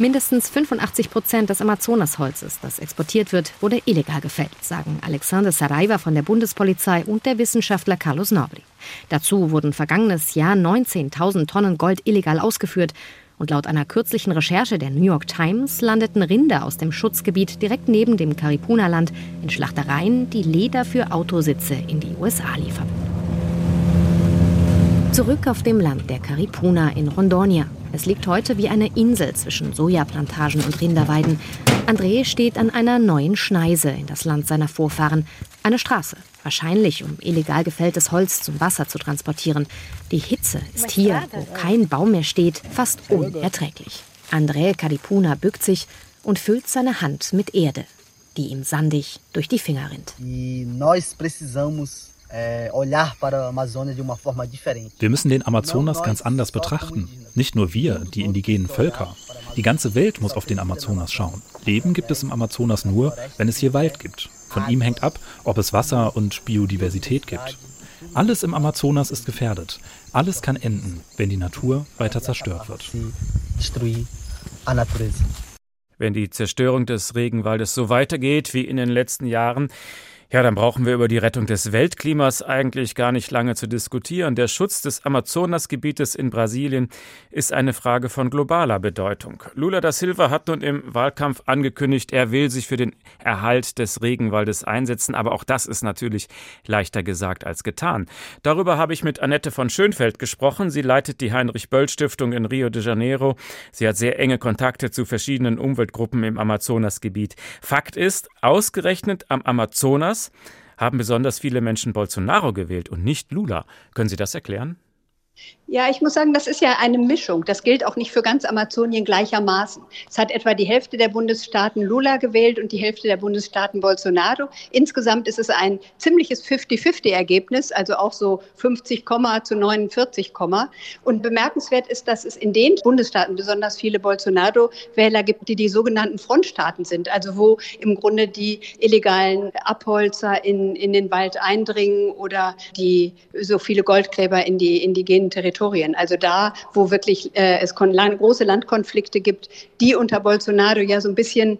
Mindestens 85 Prozent des Amazonasholzes, das exportiert wird, wurde illegal gefällt, sagen Alexander Saraiva von der Bundespolizei und der Wissenschaftler Carlos Nobri. Dazu wurden vergangenes Jahr 19.000 Tonnen Gold illegal ausgeführt. Und laut einer kürzlichen Recherche der New York Times landeten Rinder aus dem Schutzgebiet direkt neben dem Caripuna-Land in Schlachtereien, die Leder für Autositze in die USA liefern. Zurück auf dem Land der Caripuna in Rondonia. Es liegt heute wie eine Insel zwischen Sojaplantagen und Rinderweiden. André steht an einer neuen Schneise in das Land seiner Vorfahren. Eine Straße, wahrscheinlich um illegal gefälltes Holz zum Wasser zu transportieren. Die Hitze ist hier, wo kein Baum mehr steht, fast unerträglich. André Caripuna bückt sich und füllt seine Hand mit Erde, die ihm sandig durch die Finger rinnt. Wir müssen den Amazonas ganz anders betrachten. Nicht nur wir, die indigenen Völker. Die ganze Welt muss auf den Amazonas schauen. Leben gibt es im Amazonas nur, wenn es hier Wald gibt. Von ihm hängt ab, ob es Wasser und Biodiversität gibt. Alles im Amazonas ist gefährdet. Alles kann enden, wenn die Natur weiter zerstört wird. Wenn die Zerstörung des Regenwaldes so weitergeht wie in den letzten Jahren, ja, dann brauchen wir über die Rettung des Weltklimas eigentlich gar nicht lange zu diskutieren. Der Schutz des Amazonasgebietes in Brasilien ist eine Frage von globaler Bedeutung. Lula da Silva hat nun im Wahlkampf angekündigt, er will sich für den Erhalt des Regenwaldes einsetzen, aber auch das ist natürlich leichter gesagt als getan. Darüber habe ich mit Annette von Schönfeld gesprochen. Sie leitet die Heinrich Böll Stiftung in Rio de Janeiro. Sie hat sehr enge Kontakte zu verschiedenen Umweltgruppen im Amazonasgebiet. Fakt ist, ausgerechnet am Amazonas haben besonders viele Menschen Bolsonaro gewählt und nicht Lula. Können Sie das erklären? Ja, ich muss sagen, das ist ja eine Mischung. Das gilt auch nicht für ganz Amazonien gleichermaßen. Es hat etwa die Hälfte der Bundesstaaten Lula gewählt und die Hälfte der Bundesstaaten Bolsonaro. Insgesamt ist es ein ziemliches 50-50-Ergebnis, also auch so 50, zu 49, und bemerkenswert ist, dass es in den Bundesstaaten besonders viele Bolsonaro-Wähler gibt, die die sogenannten Frontstaaten sind, also wo im Grunde die illegalen Abholzer in, in den Wald eindringen oder die so viele Goldgräber in die indigenen Territorien Territorien. Also da, wo wirklich äh, es große Landkonflikte gibt, die unter Bolsonaro ja so ein bisschen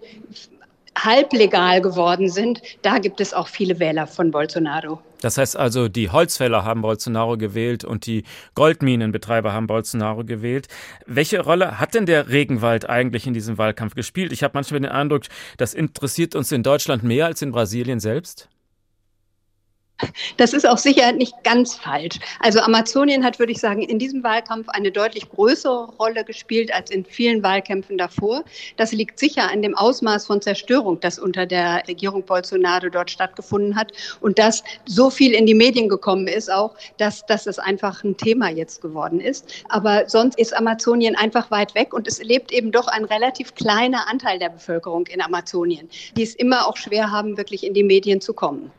halblegal geworden sind, da gibt es auch viele Wähler von Bolsonaro. Das heißt also, die Holzfäller haben Bolsonaro gewählt und die Goldminenbetreiber haben Bolsonaro gewählt. Welche Rolle hat denn der Regenwald eigentlich in diesem Wahlkampf gespielt? Ich habe manchmal den Eindruck, das interessiert uns in Deutschland mehr als in Brasilien selbst. Das ist auch sicher nicht ganz falsch. Also Amazonien hat, würde ich sagen, in diesem Wahlkampf eine deutlich größere Rolle gespielt als in vielen Wahlkämpfen davor. Das liegt sicher an dem Ausmaß von Zerstörung, das unter der Regierung Bolsonaro dort stattgefunden hat und dass so viel in die Medien gekommen ist auch, dass, dass es einfach ein Thema jetzt geworden ist. Aber sonst ist Amazonien einfach weit weg und es lebt eben doch ein relativ kleiner Anteil der Bevölkerung in Amazonien, die es immer auch schwer haben, wirklich in die Medien zu kommen.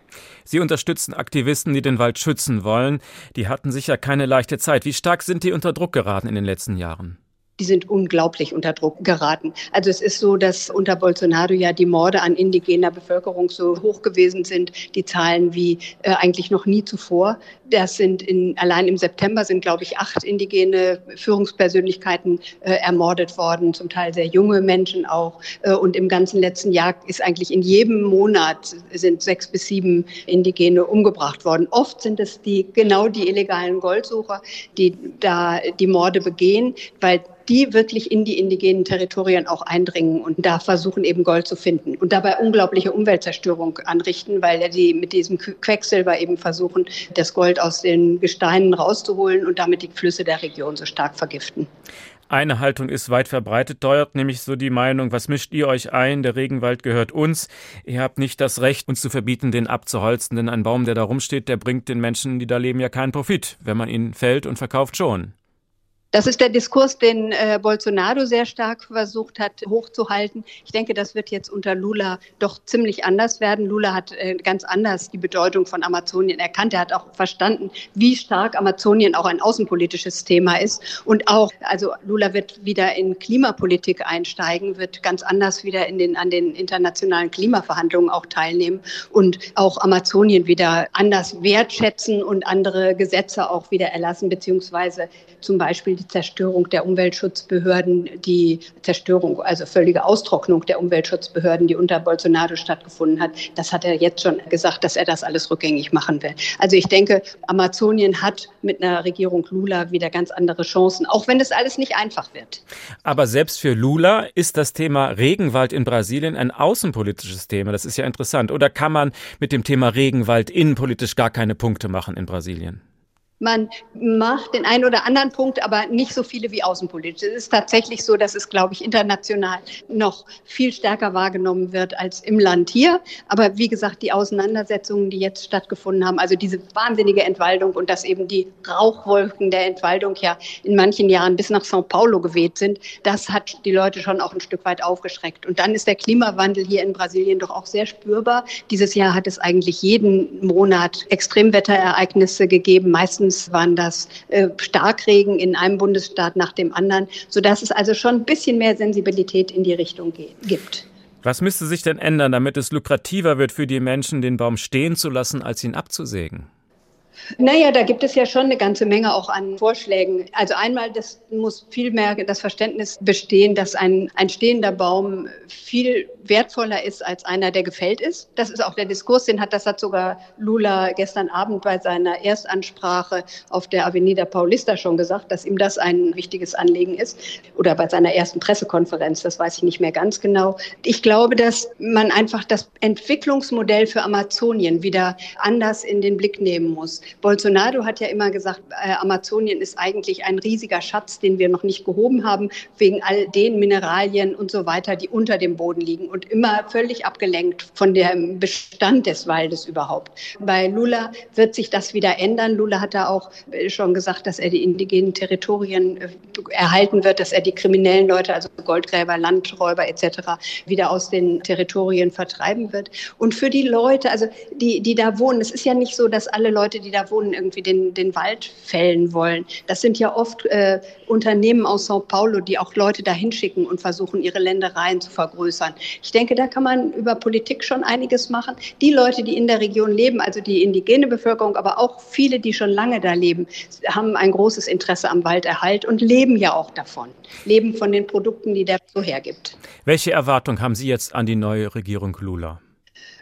Sie unterstützen Aktivisten, die den Wald schützen wollen. Die hatten sicher keine leichte Zeit. Wie stark sind die unter Druck geraten in den letzten Jahren? die sind unglaublich unter Druck geraten. Also es ist so, dass unter Bolsonaro ja die Morde an indigener Bevölkerung so hoch gewesen sind, die Zahlen wie äh, eigentlich noch nie zuvor. Das sind in, allein im September sind, glaube ich, acht indigene Führungspersönlichkeiten äh, ermordet worden, zum Teil sehr junge Menschen auch. Äh, und im ganzen letzten Jahr ist eigentlich in jedem Monat sind sechs bis sieben Indigene umgebracht worden. Oft sind es die, genau die illegalen Goldsucher, die da die Morde begehen, weil die wirklich in die indigenen Territorien auch eindringen und da versuchen eben Gold zu finden und dabei unglaubliche Umweltzerstörung anrichten, weil die mit diesem Quecksilber eben versuchen, das Gold aus den Gesteinen rauszuholen und damit die Flüsse der Region so stark vergiften. Eine Haltung ist weit verbreitet dort, nämlich so die Meinung, was mischt ihr euch ein? Der Regenwald gehört uns. Ihr habt nicht das Recht, uns zu verbieten, den abzuholzen, denn ein Baum, der da rumsteht, der bringt den Menschen, die da leben, ja keinen Profit. Wenn man ihn fällt und verkauft schon. Das ist der Diskurs, den äh, Bolsonaro sehr stark versucht hat hochzuhalten. Ich denke, das wird jetzt unter Lula doch ziemlich anders werden. Lula hat äh, ganz anders die Bedeutung von Amazonien erkannt. Er hat auch verstanden, wie stark Amazonien auch ein außenpolitisches Thema ist. Und auch, also Lula wird wieder in Klimapolitik einsteigen, wird ganz anders wieder in den, an den internationalen Klimaverhandlungen auch teilnehmen und auch Amazonien wieder anders wertschätzen und andere Gesetze auch wieder erlassen, beziehungsweise zum Beispiel die Zerstörung der Umweltschutzbehörden, die Zerstörung, also völlige Austrocknung der Umweltschutzbehörden, die unter Bolsonaro stattgefunden hat. Das hat er jetzt schon gesagt, dass er das alles rückgängig machen will. Also ich denke, Amazonien hat mit einer Regierung Lula wieder ganz andere Chancen, auch wenn das alles nicht einfach wird. Aber selbst für Lula ist das Thema Regenwald in Brasilien ein außenpolitisches Thema. Das ist ja interessant. Oder kann man mit dem Thema Regenwald innenpolitisch gar keine Punkte machen in Brasilien? Man macht den einen oder anderen Punkt, aber nicht so viele wie außenpolitisch. Es ist tatsächlich so, dass es, glaube ich, international noch viel stärker wahrgenommen wird als im Land hier. Aber wie gesagt, die Auseinandersetzungen, die jetzt stattgefunden haben, also diese wahnsinnige Entwaldung und dass eben die Rauchwolken der Entwaldung ja in manchen Jahren bis nach São Paulo geweht sind, das hat die Leute schon auch ein Stück weit aufgeschreckt. Und dann ist der Klimawandel hier in Brasilien doch auch sehr spürbar. Dieses Jahr hat es eigentlich jeden Monat Extremwetterereignisse gegeben, meistens Meistens waren das äh, Starkregen in einem Bundesstaat nach dem anderen, sodass es also schon ein bisschen mehr Sensibilität in die Richtung gibt. Was müsste sich denn ändern, damit es lukrativer wird für die Menschen, den Baum stehen zu lassen, als ihn abzusägen? Naja, da gibt es ja schon eine ganze Menge auch an Vorschlägen. Also einmal, das muss viel mehr das Verständnis bestehen, dass ein, ein stehender Baum viel wertvoller ist als einer, der gefällt ist. Das ist auch der Diskurs, den hat, das hat sogar Lula gestern Abend bei seiner Erstansprache auf der Avenida Paulista schon gesagt, dass ihm das ein wichtiges Anliegen ist. Oder bei seiner ersten Pressekonferenz, das weiß ich nicht mehr ganz genau. Ich glaube, dass man einfach das Entwicklungsmodell für Amazonien wieder anders in den Blick nehmen muss. Bolsonaro hat ja immer gesagt, äh, Amazonien ist eigentlich ein riesiger Schatz, den wir noch nicht gehoben haben, wegen all den Mineralien und so weiter, die unter dem Boden liegen und immer völlig abgelenkt von dem Bestand des Waldes überhaupt. Bei Lula wird sich das wieder ändern. Lula hat da auch äh, schon gesagt, dass er die indigenen Territorien äh, erhalten wird, dass er die kriminellen Leute, also Goldgräber, Landräuber etc., wieder aus den Territorien vertreiben wird. Und für die Leute, also die, die da wohnen, es ist ja nicht so, dass alle Leute, die da wohnen, irgendwie den, den Wald fällen wollen. Das sind ja oft äh, Unternehmen aus Sao Paulo, die auch Leute dahin schicken und versuchen, ihre Ländereien zu vergrößern. Ich denke, da kann man über Politik schon einiges machen. Die Leute, die in der Region leben, also die indigene Bevölkerung, aber auch viele, die schon lange da leben, haben ein großes Interesse am Walderhalt und leben ja auch davon, leben von den Produkten, die der so hergibt. Welche Erwartung haben Sie jetzt an die neue Regierung Lula?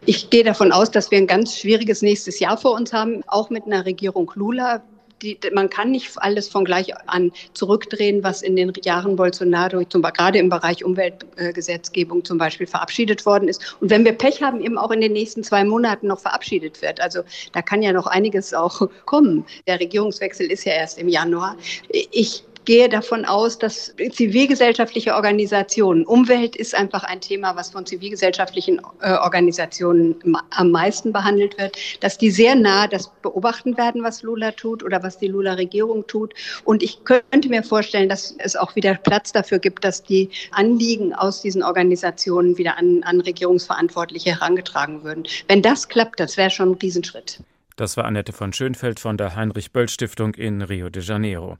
Ich gehe davon aus, dass wir ein ganz schwieriges nächstes Jahr vor uns haben, auch mit einer Regierung Lula. Die, man kann nicht alles von gleich an zurückdrehen, was in den Jahren Bolsonaro zum, gerade im Bereich Umweltgesetzgebung zum Beispiel verabschiedet worden ist. Und wenn wir Pech haben, eben auch in den nächsten zwei Monaten noch verabschiedet wird. Also da kann ja noch einiges auch kommen. Der Regierungswechsel ist ja erst im Januar. Ich gehe davon aus, dass zivilgesellschaftliche Organisationen, Umwelt ist einfach ein Thema, was von zivilgesellschaftlichen äh, Organisationen am meisten behandelt wird, dass die sehr nah das beobachten werden, was Lula tut oder was die Lula-Regierung tut. Und ich könnte mir vorstellen, dass es auch wieder Platz dafür gibt, dass die Anliegen aus diesen Organisationen wieder an, an Regierungsverantwortliche herangetragen würden. Wenn das klappt, das wäre schon ein Riesenschritt. Das war Annette von Schönfeld von der Heinrich-Böll-Stiftung in Rio de Janeiro.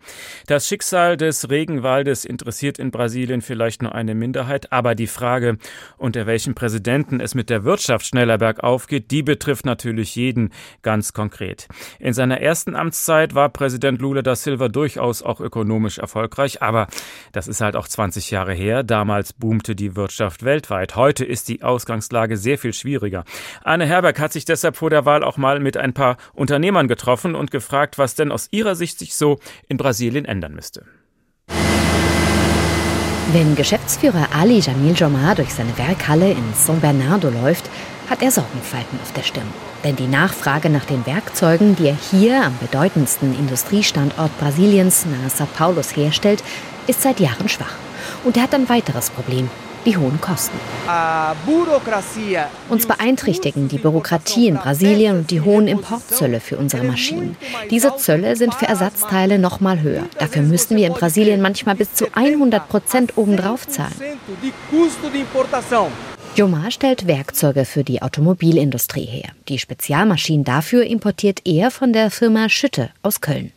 Das Schicksal des Regenwaldes interessiert in Brasilien vielleicht nur eine Minderheit, aber die Frage, unter welchem Präsidenten es mit der Wirtschaft schneller bergauf geht, die betrifft natürlich jeden ganz konkret. In seiner ersten Amtszeit war Präsident Lula da Silva durchaus auch ökonomisch erfolgreich, aber das ist halt auch 20 Jahre her. Damals boomte die Wirtschaft weltweit. Heute ist die Ausgangslage sehr viel schwieriger. Anne Herberg hat sich deshalb vor der Wahl auch mal mit ein paar Unternehmern getroffen und gefragt, was denn aus ihrer Sicht sich so in Brasilien ändern müsste. Wenn Geschäftsführer Ali Jamil Jomar durch seine Werkhalle in São Bernardo läuft, hat er Sorgenfalten auf der Stirn. Denn die Nachfrage nach den Werkzeugen, die er hier am bedeutendsten Industriestandort Brasiliens nahe Sao Paulos herstellt, ist seit Jahren schwach. Und er hat ein weiteres Problem die hohen Kosten. Uns beeinträchtigen die Bürokratie in Brasilien und die hohen Importzölle für unsere Maschinen. Diese Zölle sind für Ersatzteile noch mal höher. Dafür müssen wir in Brasilien manchmal bis zu 100 Prozent obendrauf zahlen. Jomar stellt Werkzeuge für die Automobilindustrie her. Die Spezialmaschinen dafür importiert er von der Firma Schütte aus Köln.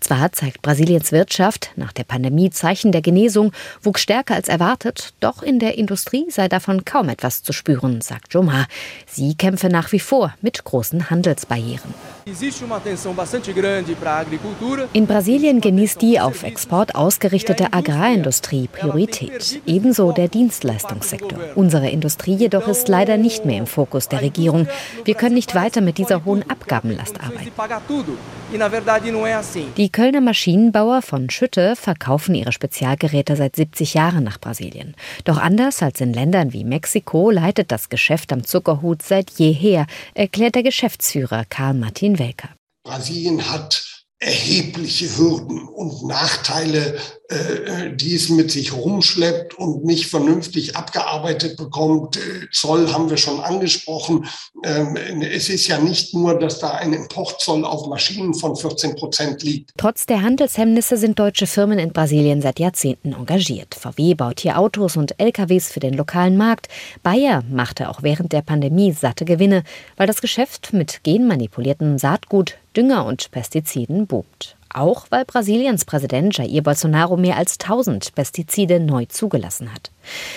Zwar zeigt Brasiliens Wirtschaft nach der Pandemie Zeichen der Genesung, wuchs stärker als erwartet, doch in der Industrie sei davon kaum etwas zu spüren, sagt Jomar. Sie kämpfe nach wie vor mit großen Handelsbarrieren. In Brasilien genießt die auf Export ausgerichtete Agrarindustrie Priorität, ebenso der Dienstleistungssektor. Unsere Industrie jedoch ist leider nicht mehr im Fokus der Regierung. Wir können nicht weiter mit dieser hohen Abgabenlast arbeiten. Die Kölner Maschinenbauer von Schütte verkaufen ihre Spezialgeräte seit 70 Jahren nach Brasilien. Doch anders als in Ländern wie Mexiko leitet das Geschäft am Zuckerhut seit jeher, erklärt der Geschäftsführer Karl Martin Welker. Brasilien hat erhebliche Hürden und Nachteile, die es mit sich rumschleppt und nicht vernünftig abgearbeitet bekommt. Äh, Zoll haben wir schon angesprochen. Ähm, es ist ja nicht nur, dass da ein Importzoll auf Maschinen von 14 Prozent liegt. Trotz der Handelshemmnisse sind deutsche Firmen in Brasilien seit Jahrzehnten engagiert. VW baut hier Autos und LKWs für den lokalen Markt. Bayer machte auch während der Pandemie satte Gewinne, weil das Geschäft mit genmanipuliertem Saatgut Dünger und Pestiziden boomt. Auch weil Brasiliens Präsident Jair Bolsonaro mehr als 1000 Pestizide neu zugelassen hat.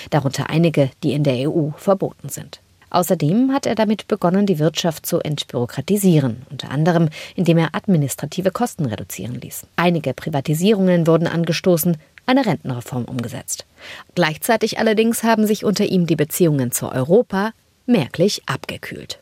Darunter einige, die in der EU verboten sind. Außerdem hat er damit begonnen, die Wirtschaft zu entbürokratisieren, unter anderem indem er administrative Kosten reduzieren ließ. Einige Privatisierungen wurden angestoßen, eine Rentenreform umgesetzt. Gleichzeitig allerdings haben sich unter ihm die Beziehungen zu Europa merklich abgekühlt.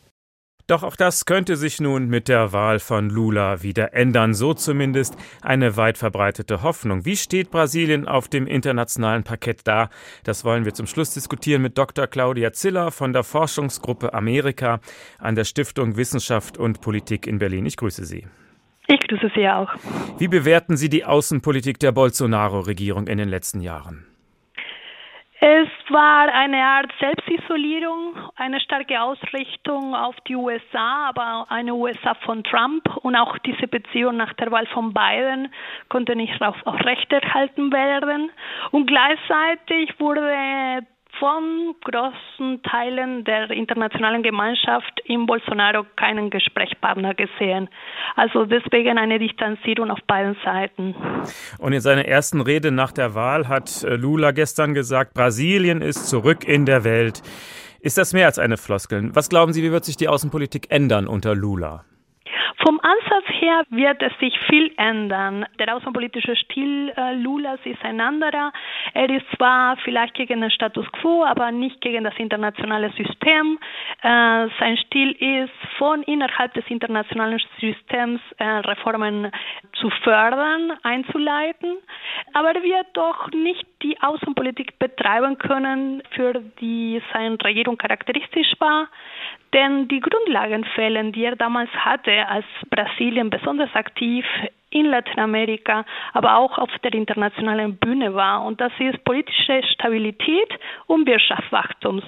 Doch auch das könnte sich nun mit der Wahl von Lula wieder ändern, so zumindest eine weit verbreitete Hoffnung. Wie steht Brasilien auf dem internationalen Parkett da? Das wollen wir zum Schluss diskutieren mit Dr. Claudia Ziller von der Forschungsgruppe Amerika an der Stiftung Wissenschaft und Politik in Berlin. Ich grüße Sie. Ich grüße Sie auch. Wie bewerten Sie die Außenpolitik der Bolsonaro-Regierung in den letzten Jahren? Es war eine Art Selbstisolierung, eine starke Ausrichtung auf die USA, aber eine USA von Trump und auch diese Beziehung nach der Wahl von Biden konnte nicht aufrechterhalten werden. Und gleichzeitig wurde von großen Teilen der internationalen Gemeinschaft in Bolsonaro keinen Gesprächspartner gesehen. Also deswegen eine Distanzierung auf beiden Seiten. Und in seiner ersten Rede nach der Wahl hat äh, Lula gestern gesagt, Brasilien ist zurück in der Welt. Ist das mehr als eine Floskel? Was glauben Sie, wie wird sich die Außenpolitik ändern unter Lula? Vom Ansatz her wird es sich viel ändern. Der außenpolitische Stil äh, Lulas ist ein anderer. Er ist zwar vielleicht gegen den Status quo, aber nicht gegen das internationale System. Äh, sein Stil ist, von innerhalb des internationalen Systems äh, Reformen zu fördern, einzuleiten. Aber er wird doch nicht die Außenpolitik betreiben können, für die seine Regierung charakteristisch war. Denn die Grundlagen fehlen, die er damals hatte, als Brasilien besonders aktiv in Lateinamerika, aber auch auf der internationalen Bühne war. Und das ist politische Stabilität und Wirtschaftswachstums.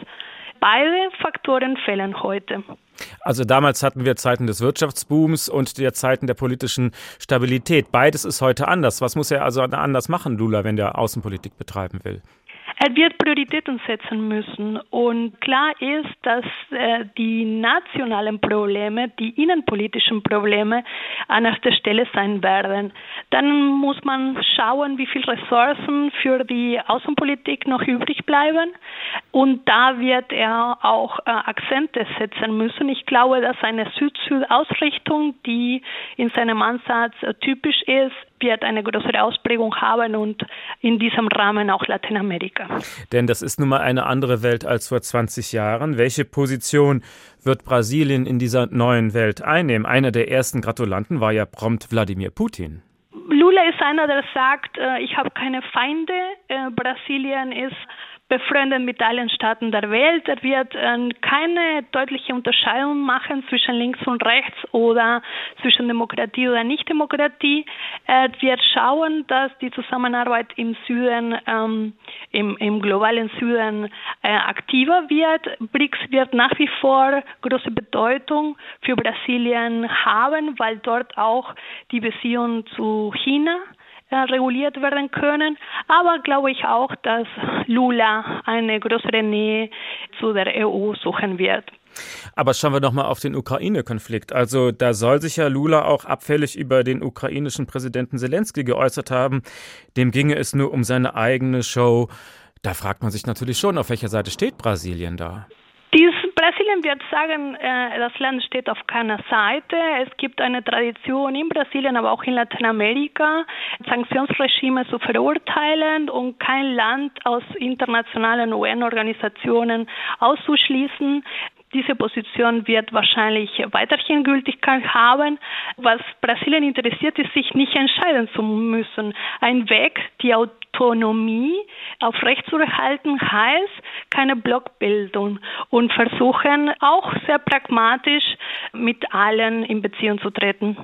Beide Faktoren fehlen heute. Also damals hatten wir Zeiten des Wirtschaftsbooms und der Zeiten der politischen Stabilität. Beides ist heute anders. Was muss er also anders machen, Lula, wenn der Außenpolitik betreiben will? Er wird Prioritäten setzen müssen. Und klar ist, dass äh, die nationalen Probleme, die innenpolitischen Probleme an erster Stelle sein werden. Dann muss man schauen, wie viele Ressourcen für die Außenpolitik noch übrig bleiben. Und da wird er auch äh, Akzente setzen müssen. Ich glaube, dass eine Süd-Süd-Ausrichtung, die in seinem Ansatz äh, typisch ist, wird eine größere Ausprägung haben und in diesem Rahmen auch Lateinamerika. Denn das ist nun mal eine andere Welt als vor 20 Jahren. Welche Position wird Brasilien in dieser neuen Welt einnehmen? Einer der ersten Gratulanten war ja prompt Wladimir Putin. Lula ist einer, der sagt, äh, ich habe keine Feinde. Äh, Brasilien ist befreundet mit allen Staaten der Welt. Er wird äh, keine deutliche Unterscheidung machen zwischen links und rechts oder zwischen Demokratie oder Nichtdemokratie. Er wird schauen, dass die Zusammenarbeit im Süden, ähm, im, im, globalen Süden äh, aktiver wird. BRICS wird nach wie vor große Bedeutung für Brasilien haben, weil dort auch die Beziehung zu China äh, reguliert werden können. Aber glaube ich auch, dass Lula eine größere Nähe zu der EU suchen wird. Aber schauen wir doch mal auf den Ukraine-Konflikt. Also da soll sich ja Lula auch abfällig über den ukrainischen Präsidenten Zelensky geäußert haben. Dem ginge es nur um seine eigene Show. Da fragt man sich natürlich schon, auf welcher Seite steht Brasilien da? Brasilien wird sagen, äh, das Land steht auf keiner Seite. Es gibt eine Tradition in Brasilien, aber auch in Lateinamerika, Sanktionsregime zu verurteilen und kein Land aus internationalen UN-Organisationen auszuschließen. Diese Position wird wahrscheinlich weiterhin Gültigkeit haben. Was Brasilien interessiert, ist, sich nicht entscheiden zu müssen. Ein Weg, die Autonomie aufrechtzuerhalten, heißt keine Blockbildung und versuchen auch sehr pragmatisch mit allen in Beziehung zu treten.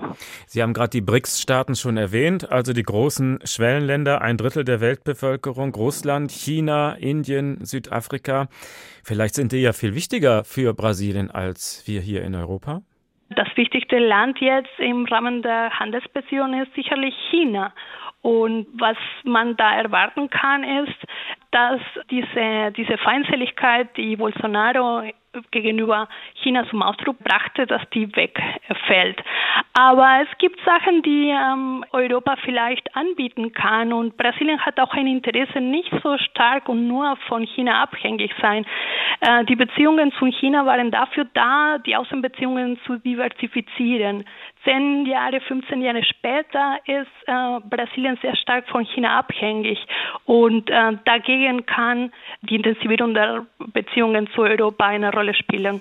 Sie haben gerade die BRICS-Staaten schon erwähnt, also die großen Schwellenländer, ein Drittel der Weltbevölkerung, Russland, China, Indien, Südafrika. Vielleicht sind die ja viel wichtiger für Brasilien als wir hier in Europa? Das wichtigste Land jetzt im Rahmen der Handelsbeziehungen ist sicherlich China. Und was man da erwarten kann, ist, dass diese, diese Feindseligkeit, die Bolsonaro gegenüber China zum Ausdruck brachte, dass die wegfällt. Aber es gibt Sachen, die ähm, Europa vielleicht anbieten kann und Brasilien hat auch ein Interesse, nicht so stark und nur von China abhängig sein. Äh, die Beziehungen zu China waren dafür da, die Außenbeziehungen zu diversifizieren. Zehn Jahre, 15 Jahre später ist äh, Brasilien sehr stark von China abhängig und äh, dagegen kann die Intensivierung der Beziehungen zu Europa eine Rolle spielen.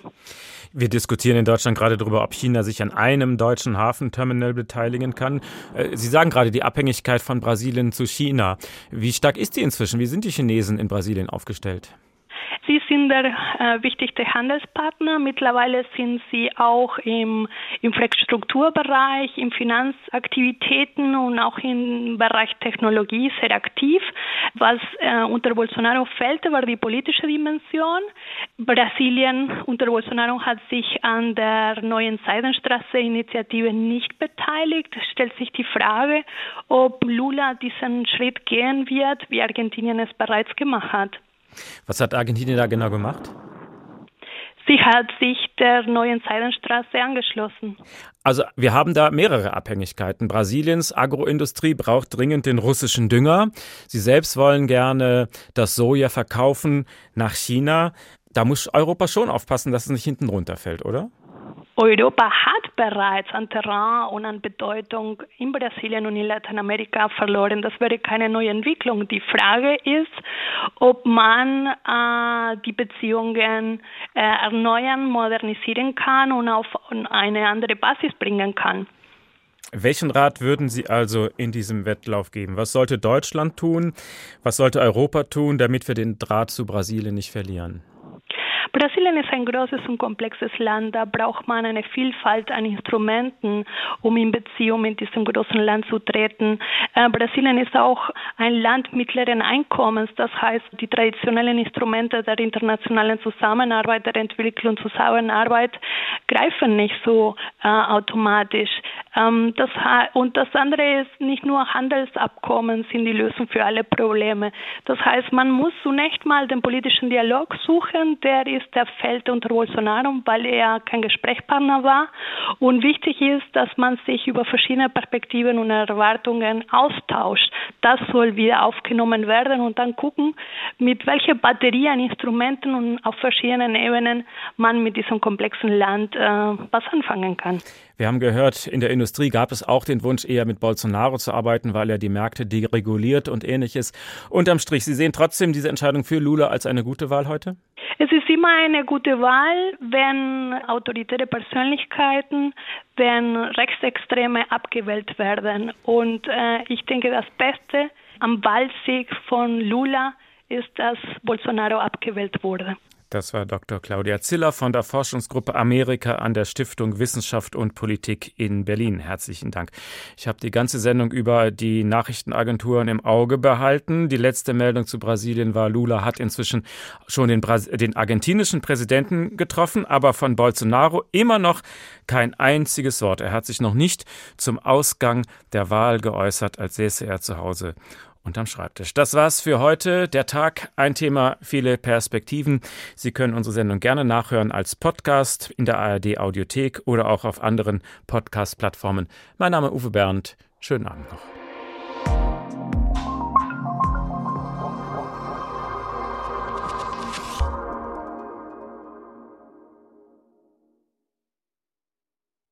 Wir diskutieren in Deutschland gerade darüber, ob China sich an einem deutschen Hafenterminal beteiligen kann. Äh, Sie sagen gerade die Abhängigkeit von Brasilien zu China. Wie stark ist die inzwischen? Wie sind die Chinesen in Brasilien aufgestellt? Sie sind der äh, wichtigste Handelspartner. Mittlerweile sind sie auch im Infrastrukturbereich, in Finanzaktivitäten und auch im Bereich Technologie sehr aktiv. Was äh, unter Bolsonaro fehlte, war die politische Dimension. Brasilien unter Bolsonaro hat sich an der neuen Seidenstraße-Initiative nicht beteiligt. Es stellt sich die Frage, ob Lula diesen Schritt gehen wird, wie Argentinien es bereits gemacht hat. Was hat Argentinien da genau gemacht? Sie hat sich der neuen Seidenstraße angeschlossen. Also wir haben da mehrere Abhängigkeiten. Brasiliens Agroindustrie braucht dringend den russischen Dünger. Sie selbst wollen gerne das Soja verkaufen nach China. Da muss Europa schon aufpassen, dass es nicht hinten runterfällt, oder? Europa hat bereits an Terrain und an Bedeutung in Brasilien und in Lateinamerika verloren. Das wäre keine neue Entwicklung. Die Frage ist, ob man äh, die Beziehungen äh, erneuern, modernisieren kann und auf eine andere Basis bringen kann. Welchen Rat würden Sie also in diesem Wettlauf geben? Was sollte Deutschland tun? Was sollte Europa tun, damit wir den Draht zu Brasilien nicht verlieren? Brasilien ist ein großes und komplexes Land. Da braucht man eine Vielfalt an Instrumenten, um in Beziehung mit diesem großen Land zu treten. Äh, Brasilien ist auch ein Land mittleren Einkommens. Das heißt, die traditionellen Instrumente der internationalen Zusammenarbeit, der Entwicklung und Zusammenarbeit greifen nicht so äh, automatisch. Ähm, das, und das andere ist, nicht nur Handelsabkommen sind die Lösung für alle Probleme. Das heißt, man muss zunächst mal den politischen Dialog suchen, der ist der Feld unter Bolsonaro, weil er kein Gesprächspartner war. Und wichtig ist, dass man sich über verschiedene Perspektiven und Erwartungen austauscht. Das soll wieder aufgenommen werden und dann gucken, mit welcher Batterie an Instrumenten und auf verschiedenen Ebenen man mit diesem komplexen Land äh, was anfangen kann. Wir haben gehört, in der Industrie gab es auch den Wunsch, eher mit Bolsonaro zu arbeiten, weil er die Märkte dereguliert und ähnliches. Unterm Strich, Sie sehen trotzdem diese Entscheidung für Lula als eine gute Wahl heute? Es ist immer eine gute Wahl, wenn autoritäre Persönlichkeiten, wenn Rechtsextreme abgewählt werden. Und äh, ich denke, das Beste am Wahlsieg von Lula ist, dass Bolsonaro abgewählt wurde. Das war Dr. Claudia Ziller von der Forschungsgruppe Amerika an der Stiftung Wissenschaft und Politik in Berlin. Herzlichen Dank. Ich habe die ganze Sendung über die Nachrichtenagenturen im Auge behalten. Die letzte Meldung zu Brasilien war, Lula hat inzwischen schon den, den argentinischen Präsidenten getroffen, aber von Bolsonaro immer noch kein einziges Wort. Er hat sich noch nicht zum Ausgang der Wahl geäußert, als säße er zu Hause unterm Schreibtisch. Das war's für heute. Der Tag, ein Thema, viele Perspektiven. Sie können unsere Sendung gerne nachhören als Podcast in der ARD Audiothek oder auch auf anderen Podcast-Plattformen. Mein Name Uwe Bernd. Schönen Abend noch.